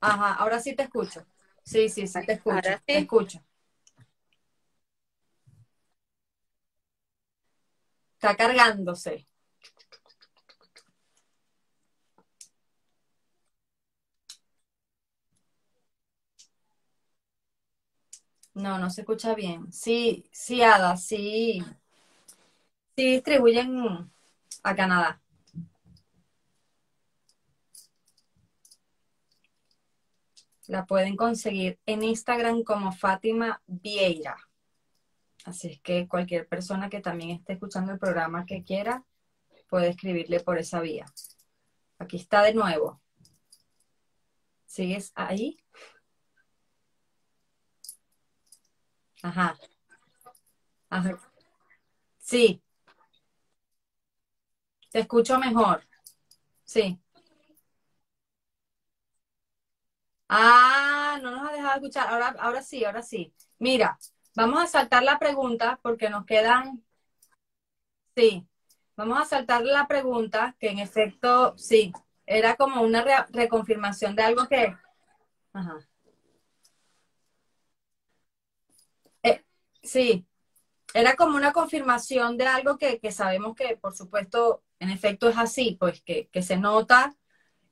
ajá, ahora sí te escucho. Sí, sí, sí, te escucho. Te escucho. Está cargándose. No, no se escucha bien. Sí, sí, Ada, sí. Sí distribuyen a Canadá. La pueden conseguir en Instagram como Fátima Vieira. Así es que cualquier persona que también esté escuchando el programa que quiera puede escribirle por esa vía. Aquí está de nuevo. ¿Sigues ahí? Ajá. Ajá. Sí. Te escucho mejor. Sí. Ah, no nos ha dejado escuchar. Ahora, ahora sí, ahora sí. Mira, vamos a saltar la pregunta porque nos quedan. Sí, vamos a saltar la pregunta que en efecto, sí, era como una reconfirmación de algo que. Ajá. Eh, sí, era como una confirmación de algo que, sabemos que, por supuesto, en efecto es así, pues que, que se nota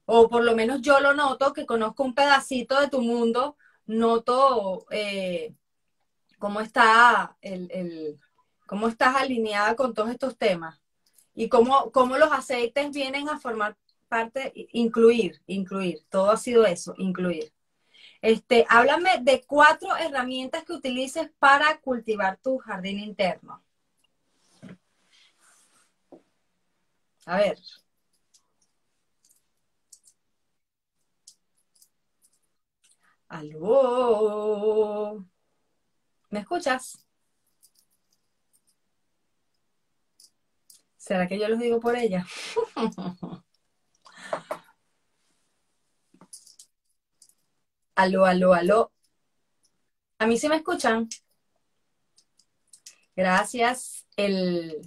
o por lo menos yo lo noto, que conozco un pedacito de tu mundo, noto eh, cómo está el, cómo estás alineada con todos estos temas y cómo, cómo los aceites vienen a formar parte, incluir, incluir, todo ha sido eso, incluir. Este, háblame de cuatro herramientas que utilices para cultivar tu jardín interno. A ver. Aló. ¿Me escuchas? ¿Será que yo los digo por ella? aló, aló, aló. ¿A mí sí me escuchan? Gracias, el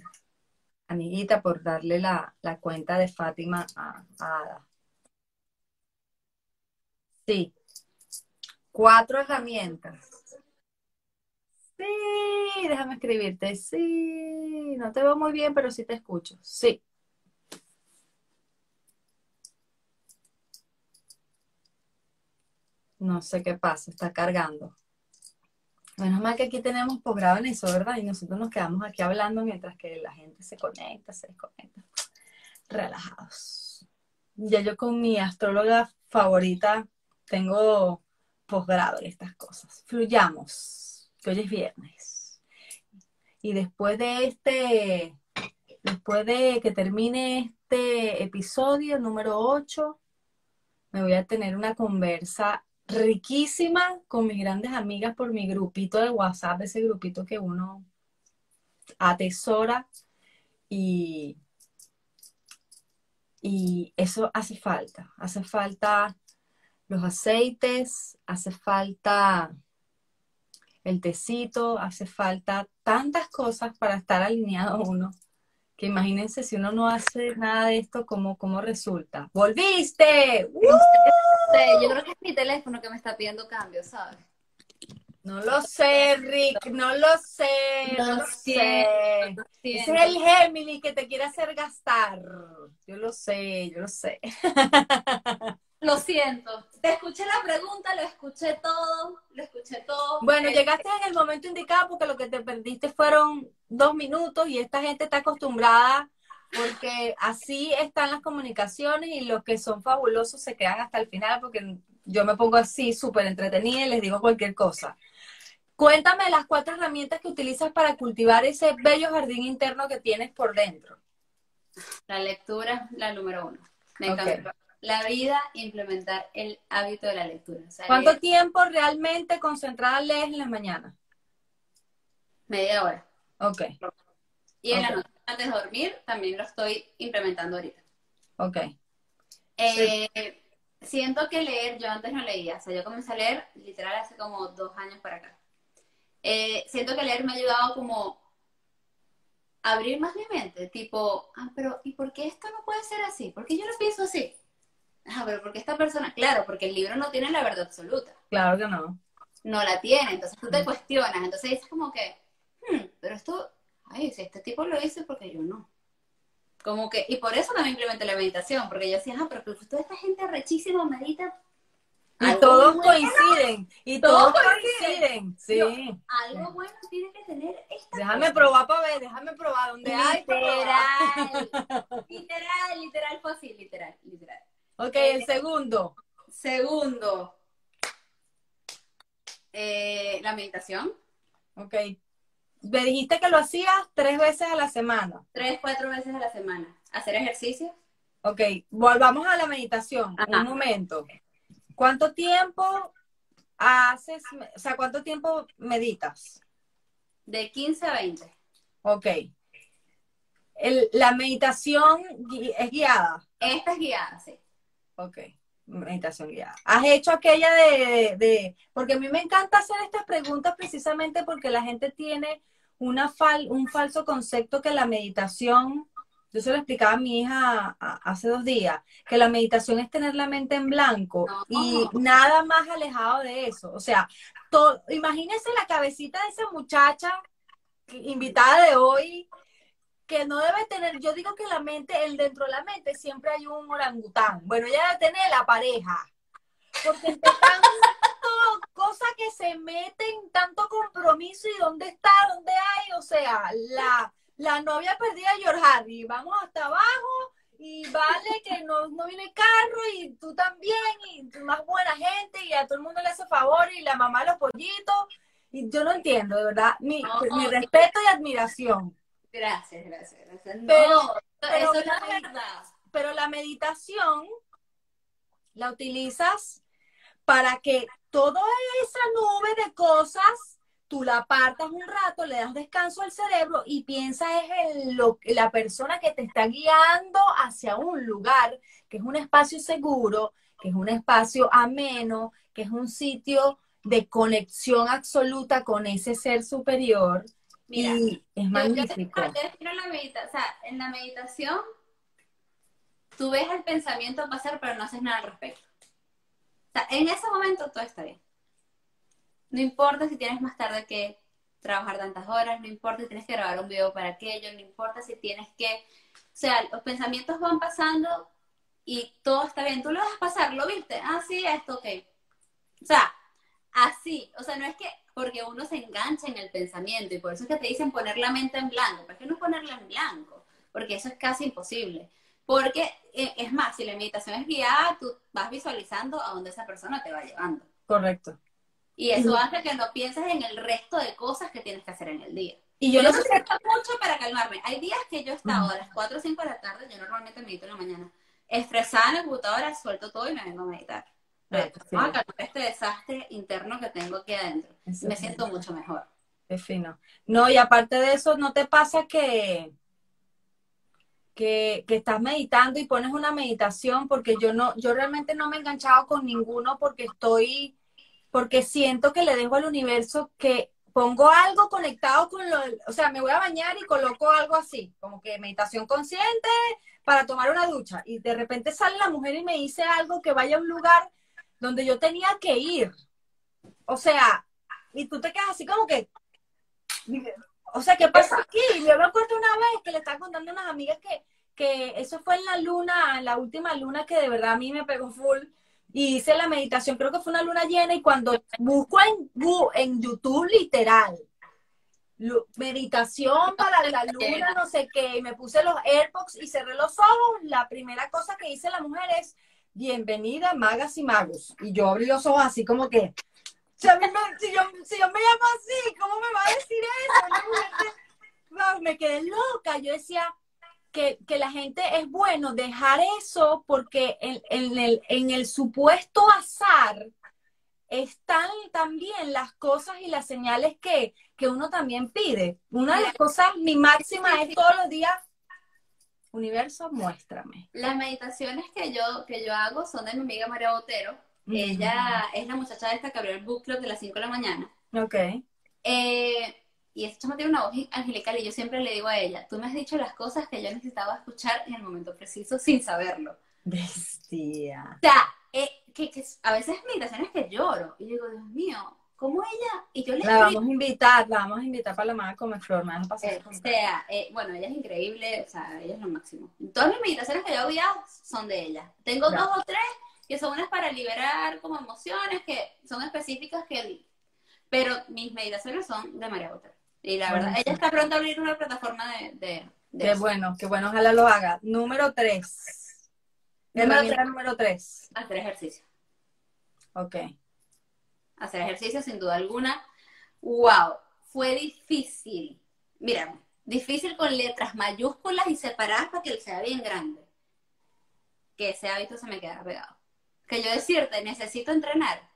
amiguita, por darle la, cuenta de Fátima a Ada. Sí, Cuatro herramientas. Sí, déjame escribirte. Sí, no te veo muy bien, pero sí te escucho. Sí. No sé qué pasa, está cargando. Menos mal que aquí tenemos posgrado en eso, ¿verdad? Y nosotros nos quedamos aquí hablando mientras que la gente se conecta, se desconecta. Relajados. Ya yo con mi astróloga favorita tengo posgrado en estas cosas. Fluyamos, que hoy es viernes. Y después de este, después de que termine este episodio número 8, me voy a tener una conversa riquísima con mis grandes amigas por mi grupito de WhatsApp, ese grupito que uno atesora y, y eso hace falta, hace falta los aceites, hace falta el tecito, hace falta tantas cosas para estar alineado uno. Que imagínense si uno no hace nada de esto, ¿cómo, cómo resulta? ¡Volviste! Yo creo que es mi teléfono que me está pidiendo cambio, ¿sabes? No lo sé, Rick, no lo sé, no, Lo sé. lo es el Gemini que te quiere hacer gastar. Yo lo sé, yo lo sé. Lo siento. Te escuché la pregunta, lo escuché todo, lo escuché todo. Bueno, Eh, llegaste en el momento indicado porque lo que te perdiste fueron dos minutos y esta gente está acostumbrada porque así están las comunicaciones y los que son fabulosos se quedan hasta el final porque yo me pongo así súper entretenida y les digo cualquier cosa. Cuéntame las cuatro herramientas que utilizas para cultivar ese bello jardín interno que tienes por dentro. La lectura, la número uno. Me encanta. La vida, implementar el hábito de la lectura. O sea, ¿Cuánto leer tiempo realmente concentrada lees en las mañanas? media hora. Ok, Y en la Ok. noche, antes de dormir, también lo estoy implementando ahorita. ok. Eh, Siento que leer, yo antes no leía, o sea, yo comencé a leer literal hace como dos años para acá. Eh, siento que leer me ha ayudado como abrir más mi mente, tipo, ah, pero ¿y por qué esto no puede ser así? ¿Por qué yo lo pienso así? Ah, pero porque esta persona, claro, porque el libro no tiene la verdad absoluta, Claro que no. no la tiene, entonces tú te cuestionas, entonces dices como que, hmm, pero esto, ay, si este tipo lo hizo, porque yo no? Como que, y por eso también implementé la meditación, porque yo decía, ah, pero que toda esta gente rechísima medita. Y todos bueno- coinciden. Y Todos todos coinciden. Sí. Algo bueno tiene que tener esta Déjame cosa. probar para ver, déjame probar donde hay. Literal, literal, literal así, literal, literal. Ok, el segundo. Segundo, eh, la meditación, Ok. Me dijiste que lo hacías tres veces a la semana. tres, cuatro veces a la semana. Hacer ejercicio, Ok, volvamos a la meditación. Ajá. Un momento. ¿Cuánto tiempo haces, o sea, cuánto tiempo meditas? de 15 a 20. Ok. El- la meditación es guiada. Esta es guiada, sí. Ok, meditación guiada. ¿Has hecho aquella de, de- porque a mí me encanta hacer estas preguntas precisamente porque la gente tiene una fal, un falso concepto que la meditación, yo se lo explicaba a mi hija hace dos días, que la meditación es tener la mente en blanco No. y nada más alejado de eso. O sea, to- imagínense la cabecita de esa muchacha invitada de hoy que no debe tener, yo digo que la mente, el dentro de la mente siempre hay un orangután. Bueno, ella debe tener la pareja. Porque tanto cosas que se meten, tanto compromiso y dónde está, dónde hay, o sea, la, la novia perdida de George Harry, vamos hasta abajo y vale que no, no viene carro y tú también y tú más buena gente y a todo el mundo le hace favor y la mamá los pollitos y yo no entiendo, de verdad, mi, No, mi respeto y admiración. Gracias, gracias, gracias. No, Pero- pero eso no la- es verdad. pero la meditación la utilizas para que toda esa nube de cosas tú la apartas un rato, le das descanso al cerebro y piensas es en lo, la persona que te está guiando hacia un lugar que es un espacio seguro, que es un espacio ameno, que es un sitio de conexión absoluta con ese ser superior Mira, y es Yo- yo magnífico. te defino la meditación, o sea, en la meditación tú ves el pensamiento pasar, pero no haces nada al respecto. O sea, en ese momento todo está bien. No importa si tienes más tarde que trabajar tantas horas, no importa si tienes que grabar un video para aquello, no importa si tienes que, o sea, los pensamientos van pasando y todo está bien. Tú lo dejas pasar, lo viste, ah, sí, esto, ok. O sea, así, o sea, no es que porque uno se engancha en el pensamiento y por eso es que te dicen poner la mente en blanco, es que no ponerla en blanco, porque eso es casi imposible. Porque, eh, es más, si la meditación es guiada, tú vas visualizando a dónde esa persona te va llevando. Correcto. Y eso hace que no pienses en el resto de cosas que tienes que hacer en el día. Y yo Yo no sé mucho para calmarme. Hay días que yo he estado a las 4 o 5 de la tarde, yo normalmente medito en la mañana, estresada en la computadora, suelto todo y me vengo a meditar. Ah, Vamos sí. a calmar este desastre interno que tengo aquí adentro. Eso Me sí. siento mucho mejor. Qué fino. No, y aparte de eso, ¿no te pasa que, que, que estás meditando y pones una meditación? Porque yo no, yo realmente no me he enganchado con ninguno porque estoy, porque siento que le dejo al universo que pongo algo conectado con lo, o sea, me voy a bañar y coloco algo así, como que meditación consciente para tomar una ducha. Y de repente sale la mujer y me dice algo que vaya a un lugar donde yo tenía que ir. O sea, y tú te quedas así como que, o sea, ¿qué pasa aquí? Yo me acuerdo una vez que le estaba contando a unas amigas que, que eso fue en la luna, en la última luna que de verdad a mí me pegó full, y hice la meditación, creo que fue una luna llena, y cuando busco en, en YouTube literal, meditación para la luna, no sé qué, y me puse los AirPods y cerré los ojos, la primera cosa que dice la mujer es, bienvenida magas y magos. Y yo abrí los ojos así como que, si, yo, me llamo así, ¿cómo me va a decir eso? me quedé loca. Yo decía que, la gente es bueno dejar eso porque en, el, en el supuesto azar están también las cosas y las señales que, que uno también pide. Una de las cosas, mi máxima es todos los días Universo, muéstrame. Las meditaciones que yo, que yo hago son de mi amiga María Botero. Ella es la muchacha de esta que abrió el book club de las 5 de la mañana. Ok. Eh, y esta chama tiene una voz angelical y yo siempre le digo a ella, tú me has dicho las cosas que yo necesitaba escuchar en el momento preciso sin saberlo. Bestia. O sea, eh, que, que, a veces meditaciones que lloro y digo, Dios mío, ¿cómo ella? Y yo le La vamos a invitar, la vamos a invitar para la mamá come flor, me eh, O sea, eh, bueno, ella es increíble, o sea, ella es lo máximo. Todas mis meditaciones que yo hago ya son de ella. Tengo dos o tres que son unas para liberar como emociones, que son específicas que... Pero mis meditaciones son de María Botero. Y la verdad, ella está pronto a abrir una plataforma de... de, qué bueno, qué bueno, ojalá lo haga. Número tres. Número número tres. Hacer ejercicio. Ok hacer ejercicio sin duda alguna. ¡Wow! Fue difícil. Mira, difícil con letras mayúsculas y separadas para que sea bien grande. Que ese hábito se me quedara pegado. Que yo decirte, necesito entrenar.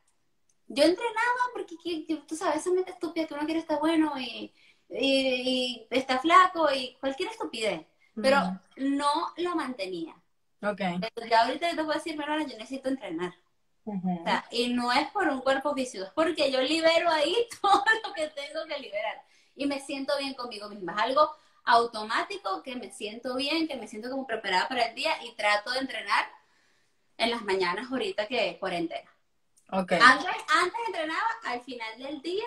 Yo entrenaba porque tú sabes, esa mente estúpida que uno quiere estar bueno y, y, está flaco y cualquier estupidez. Pero no lo mantenía. Ok. ya ahorita te puedo decir, pero yo necesito entrenar y no es por un cuerpo físico, es porque yo libero ahí todo lo que tengo que liberar. Y me siento bien conmigo misma. Es algo automático que me siento bien, que me siento como preparada para el día y trato de entrenar en las mañanas ahorita que cuarentena. Okay. Antes, antes entrenaba al final del día,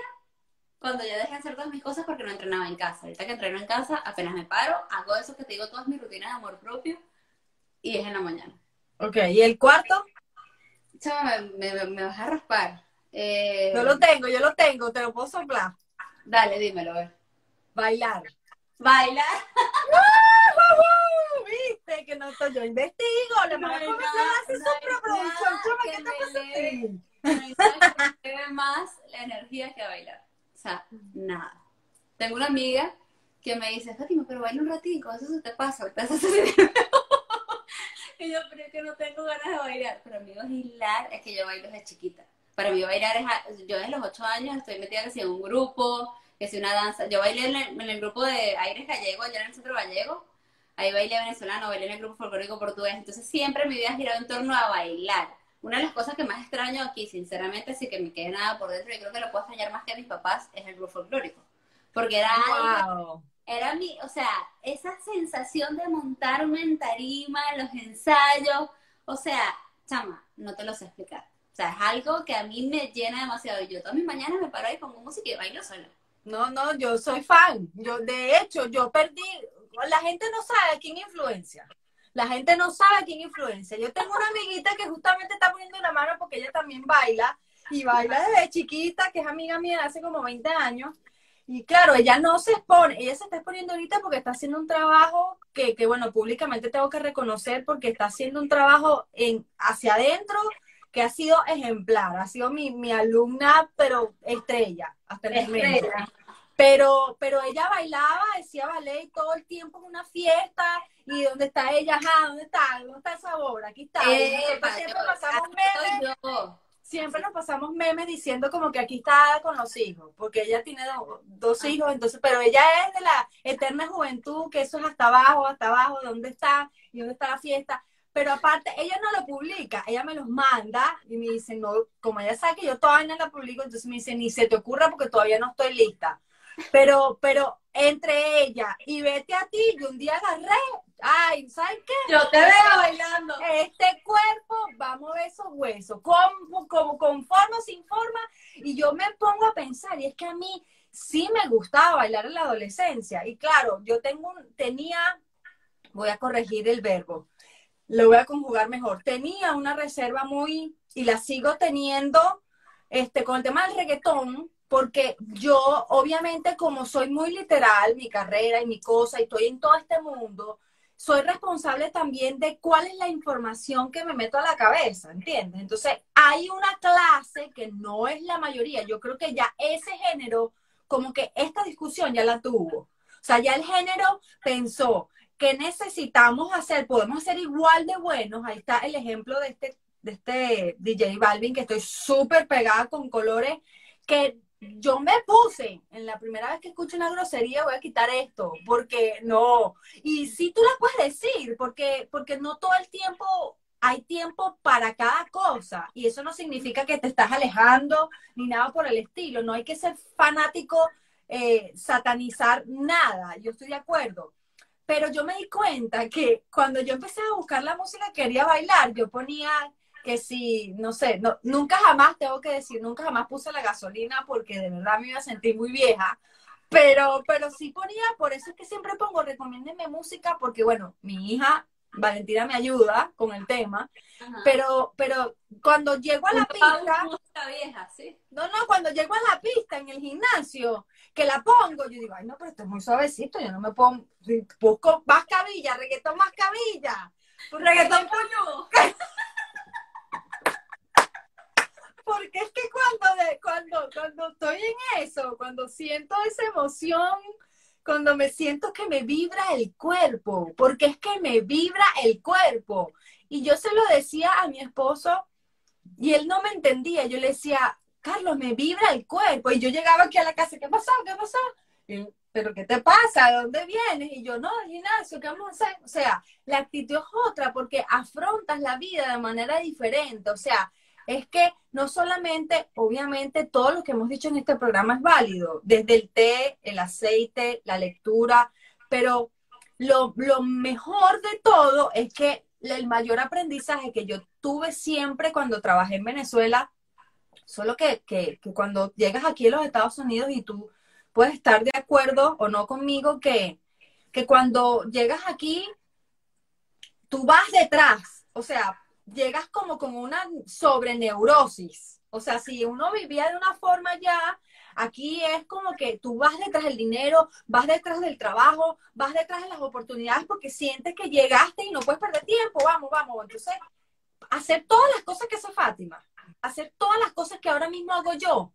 cuando ya dejé de hacer todas mis cosas porque no entrenaba en casa. Ahorita que entreno en casa, apenas me paro, hago eso que te digo, todas mis rutinas de amor propio y es en la mañana. Ok, ¿y el cuarto? Me, me, vas a raspar. Eh, yo lo tengo, yo lo tengo, te lo puedo soplar. Dale, dímelo, a ver. Bailar. Bailar. ¿Viste? Que no estoy yo investigo, le mando a hacer su producción. ¿qué te más la energía que bailar. O sea, nada. Tengo una amiga que me dice, Fátima, pero baila un ratito, eso se te pasa. Te y yo, pero es que no tengo ganas de bailar. Pero a mí bailar es que yo bailo desde chiquita. Para mí bailar es, yo desde los ocho años estoy metida que en un grupo, que si una danza. Yo bailé en el, grupo de Aires Gallego, allá en el centro gallego. Ahí bailé venezolano, bailé en el grupo folclórico portugués. Entonces siempre mi vida ha girado en torno a bailar. Una de las cosas que más extraño aquí, sinceramente, si que me quede nada por dentro, y creo que lo puedo extrañar más que a mis papás, es el grupo folclórico. Porque era algo, era mi, o sea, esa sensación de montarme en tarima, los ensayos, o sea, chama, no te lo sé explicar. O sea, es algo que a mí me llena demasiado. Yo todas mis mañanas me paro y pongo música y bailo sola. No, no, yo soy fan. Yo, de hecho, yo perdí, la gente no sabe quién influencia. La gente no sabe quién influencia. Yo tengo una amiguita que justamente está poniendo una mano porque ella también baila y baila desde chiquita, que es amiga mía hace como 20 años. Y claro, ella no se expone, ella se está exponiendo ahorita porque está haciendo un trabajo que, que bueno, públicamente tengo que reconocer porque está haciendo un trabajo en, hacia adentro que ha sido ejemplar, ha sido mi, mi alumna, pero estrella, hasta el momento. Pero, pero ella bailaba, decía ballet todo el tiempo en una fiesta, y ¿dónde está ella? Ajá, ¿dónde está? ¿Dónde está el sabor? Aquí está. Eh, siempre pasamos meses siempre nos pasamos memes diciendo como que aquí está con los hijos, porque ella tiene dos ah. hijos, entonces, pero ella es de la eterna juventud, que eso es hasta abajo, hasta abajo, ¿dónde está? ¿Y dónde está la fiesta? Pero aparte, ella no lo publica, ella me los manda y me dice, no, como ella sabe que yo todavía no la publico, entonces me dice, ni se te ocurra porque todavía no estoy lista. Pero, pero entre ella y vete a ti, yo un día agarré, ay, ¿sabes qué? Yo te veo bailando. Este cuerpo, vamos a esos huesos, como, como con forma, sin forma, y yo me pongo a pensar, y es que a mí sí me gustaba bailar en la adolescencia, y claro, yo tengo un, tenía, voy a corregir el verbo, lo voy a conjugar mejor, tenía una reserva muy, y la sigo teniendo, este, con el tema del reggaetón, porque yo, obviamente, como soy muy literal, mi carrera y mi cosa, y estoy en todo este mundo, soy responsable también de cuál es la información que me meto a la cabeza, ¿entiendes? Entonces, hay una clase que no es la mayoría. Yo creo que ya ese género, como que esta discusión ya la tuvo. O sea, ya el género pensó que necesitamos hacer, podemos ser igual de buenos. Ahí está el ejemplo de este, de este DJ Balvin, que estoy súper pegada con colores que yo me puse, en la primera vez que escucho una grosería voy a quitar esto, porque no, y sí tú la puedes decir, porque, porque no todo el tiempo hay tiempo para cada cosa, y eso no significa que te estás alejando ni nada por el estilo, no hay que ser fanático, eh, satanizar nada, yo estoy de acuerdo. Pero yo me di cuenta que cuando yo empecé a buscar la música que quería bailar, yo ponía que si, no sé, no, nunca jamás, tengo que decir, nunca jamás puse la gasolina porque de verdad me iba a sentir muy vieja, pero, pero sí ponía, por eso es que siempre pongo, recomiéndeme música, porque bueno, mi hija Valentina me ayuda con el tema, pero, pero cuando llego a la pista, vieja, ¿sí? no, no, cuando llego a la pista en el gimnasio, que la pongo, yo digo, ay, no, pero esto es muy suavecito, yo no me pongo, busco más cabilla, reggaetón más cabilla, reggaetón puño. porque es que cuando, de, cuando, cuando estoy en eso, cuando siento esa emoción, cuando me siento que me vibra el cuerpo, porque es que me vibra el cuerpo. Y yo se lo decía a mi esposo y él no me entendía. Yo le decía, Carlos, me vibra el cuerpo. Y yo llegaba aquí a la casa, ¿qué pasó? ¿Qué pasó? ¿Pero qué te pasa? ¿De dónde vienes? Y yo, no, gimnasio, ¿qué vamos a hacer? O sea, la actitud es otra porque afrontas la vida de manera diferente. O sea, es que no solamente, obviamente, todo lo que hemos dicho en este programa es válido, desde el té, el aceite, la lectura, pero lo, mejor de todo es que el mayor aprendizaje que yo tuve siempre cuando trabajé en Venezuela, solo que, que, que cuando llegas aquí a los Estados Unidos y tú puedes estar de acuerdo o no conmigo que, que cuando llegas aquí, tú vas detrás, o sea, llegas como con una sobreneurosis. O sea, si uno vivía de una forma ya, aquí es como que tú vas detrás del dinero, vas detrás del trabajo, vas detrás de las oportunidades porque sientes que llegaste y no puedes perder tiempo. Vamos, vamos. Entonces, hacer todas las cosas que hace Fátima, hacer todas las cosas que ahora mismo hago yo.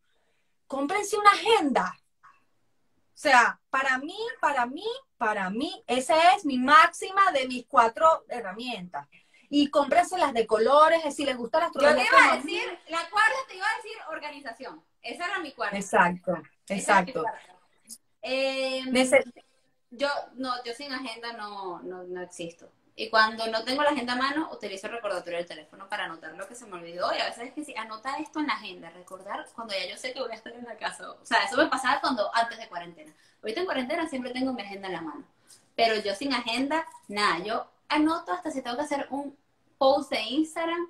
Cómprense una agenda. O sea, para mí, para mí, para mí, esa es mi máxima de mis cuatro herramientas y cómprense las de colores, si les gusta la astrología. Yo te iba a decir, la cuarta te iba a decir organización. Esa era mi cuarta. Exacto, exacto. Eh, yo, no, yo sin agenda no, no, no existo. Y cuando no tengo la agenda a mano, utilizo el recordatorio del teléfono para anotar lo que se me olvidó. Y a veces es que si anota esto en la agenda, recordar cuando ya yo sé que voy a estar en la casa. O sea, eso me pasaba cuando antes de cuarentena. Ahorita en cuarentena siempre tengo mi agenda en la mano. Pero yo sin agenda, nada. Yo anoto hasta si tengo que hacer un post de Instagram,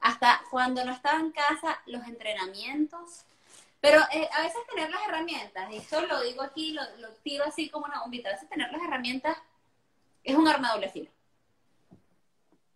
hasta cuando no estaba en casa, los entrenamientos. Pero eh, a veces tener las herramientas, esto lo digo aquí, lo, tiro así como una bombita, a veces tener las herramientas es un arma doble.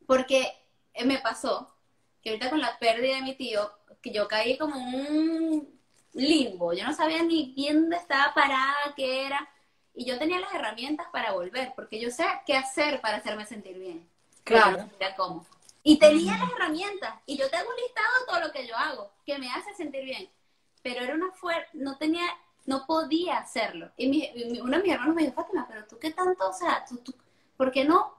Porque eh, me pasó que ahorita con la pérdida de mi tío, que yo caí como un limbo, yo no sabía ni dónde estaba parada, qué era, y yo tenía las herramientas para volver, porque yo sé qué hacer para hacerme sentir bien. Claro. cómo. Y tenía las herramientas. Y yo tengo un listado de todo lo que yo hago, que me hace sentir bien. Pero era una fuerza, no tenía, no podía hacerlo. Y uno de mis hermanos me dijo, Fátima, pero tú qué tanto, o sea, tú, tú, ¿por qué no?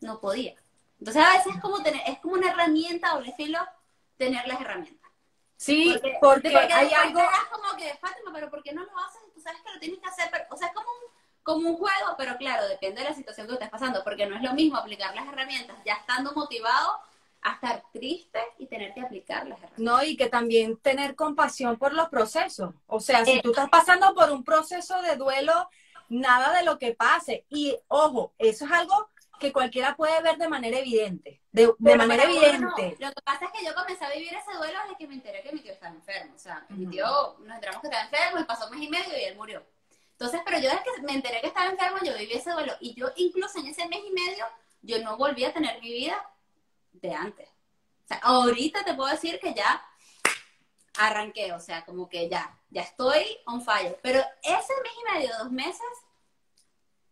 No podía. Entonces a veces es como tener, es como una herramienta doble filo tener las herramientas. Sí, porque, hay algo. como que, Fátima, pero ¿por qué no lo haces? Tú sabes que lo tienes que hacer, pero, o sea, es como un como un juego, pero claro, depende de la situación que estés pasando, porque no es lo mismo aplicar las herramientas ya estando motivado a estar triste y tener que aplicar las herramientas. No, y que también tener compasión por los procesos. O sea, si tú estás pasando por un proceso de duelo, nada de lo que pase. Y ojo, eso es algo que cualquiera puede ver de manera evidente, de, de manera no. evidente. Lo que pasa es que yo comencé a vivir ese duelo desde que me enteré que mi tío estaba enfermo. O sea, que mi tío, nos enteramos que estaba enfermo y pasó un mes y medio y él murió. Entonces, pero yo desde que me enteré que estaba enfermo, yo viví ese duelo. Y yo, incluso en ese mes y medio, yo no volví a tener mi vida de antes. O sea, ahorita te puedo decir que ya arranqué, o sea, como que ya, ya estoy on fire. Pero ese mes y medio, dos meses,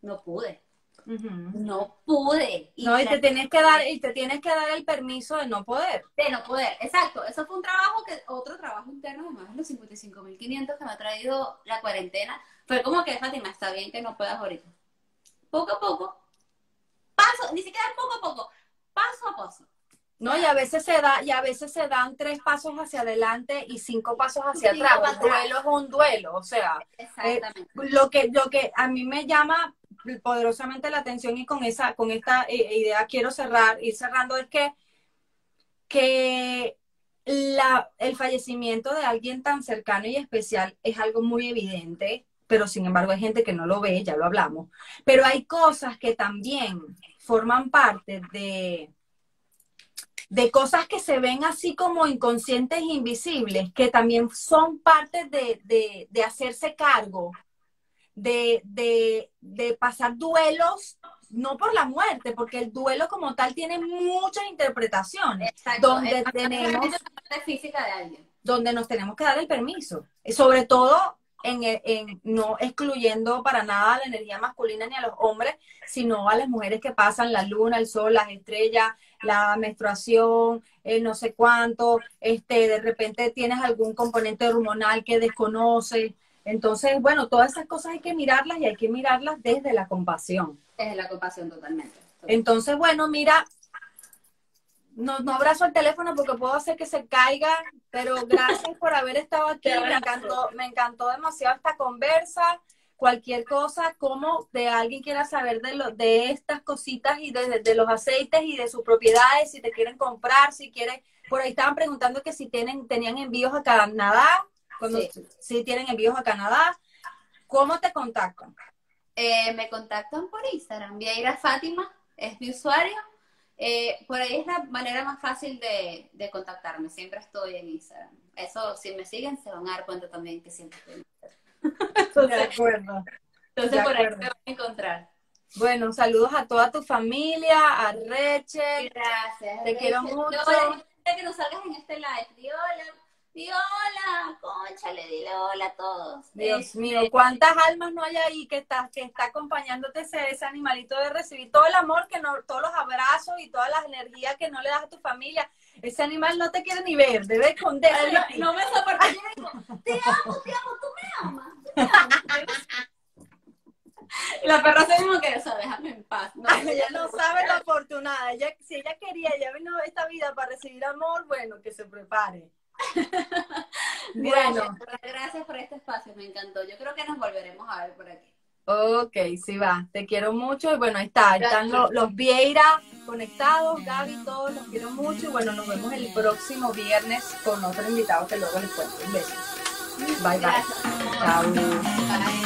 no pude. No pude. No, y te tienes que dar, y te tienes que dar el permiso de no poder. de no poder, exacto. Eso fue un trabajo que, otro trabajo interno, además de los 55.500 que me ha traído la cuarentena. Fue como que, Fátima, está bien que no puedas ahorita. Poco a poco, paso, ni siquiera poco a poco, paso a paso. No, y a veces se da, y a veces se dan tres pasos hacia adelante y cinco pasos hacia atrás. Un duelo es un duelo, o sea, Exactamente. lo que, lo que a mí me llama poderosamente la atención y con esa, con esta eh, idea quiero cerrar, ir cerrando, es que, que la, el fallecimiento de alguien tan cercano y especial es algo muy evidente, pero sin embargo hay gente que no lo ve, ya lo hablamos. Pero hay cosas que también forman parte de, de cosas que se ven así como inconscientes e invisibles, que también son parte de, de, de hacerse cargo, de, de, de pasar duelos, no por la muerte, porque el duelo como tal tiene muchas interpretaciones, Exacto. donde tenemos- física de alguien. donde nos tenemos que dar el permiso, sobre todo en, en no excluyendo para nada la energía masculina ni a los hombres, sino a las mujeres que pasan la luna, el sol, las estrellas, la menstruación, el no sé cuánto, este, de repente tienes algún componente hormonal que desconoces. Entonces, bueno, todas esas cosas hay que mirarlas y hay que mirarlas desde la compasión. Es la compasión totalmente. Entonces, bueno, mira, no, no abrazo el teléfono porque puedo hacer que se caiga, pero gracias por haber estado aquí. Me encantó, me encantó demasiado esta conversa. Cualquier cosa, como de alguien quiera saber de, lo, de estas cositas y de, de los aceites y de sus propiedades, si te quieren comprar, si quieren, por ahí estaban preguntando que si tienen, tenían envíos a Canadá, cuando, Sí. si tienen envíos a Canadá, ¿cómo te contactan? Eh, me contactan por Instagram. Vieira Fátima es mi usuario. Eh, por ahí es la manera más fácil de, de contactarme. Siempre estoy en Instagram. Eso, si me siguen, se van a dar cuenta también que siempre estoy en Instagram. De acuerdo. Entonces, De por ahí me van a encontrar. Bueno, saludos a toda tu familia, a Rachel. Gracias. Te quiero mucho. Espero que nos salgas en este live. Di hola, di hola, conchale, dile hola a todos. Dios Este, mío, ¿cuántas almas no hay ahí que está, que está acompañándote ese, ese animalito de recibir todo el amor, que no, todos los abrazos y todas las energías que no le das a tu familia? Ese animal no te quiere ni ver, debe esconderse. No, no me. Yo digo, te amo, te amo, tú me amas. tú me amas. La perra se mismo que, o sea, déjame en paz. No, ella no sabe lo afortunada. Ella, si ella quería, ella vino a esta vida para recibir amor, bueno, que se prepare. Bueno, gracias por este espacio, me encantó. Yo creo que nos volveremos a ver por aquí. ok, sí va. Te quiero mucho y bueno, ahí está. Están los, los Vieira conectados, Gaby, todos los quiero mucho y bueno, nos vemos el próximo viernes con otro invitado que luego les cuento. Un beso. Bye, bye. Gracias. Chao. Bye.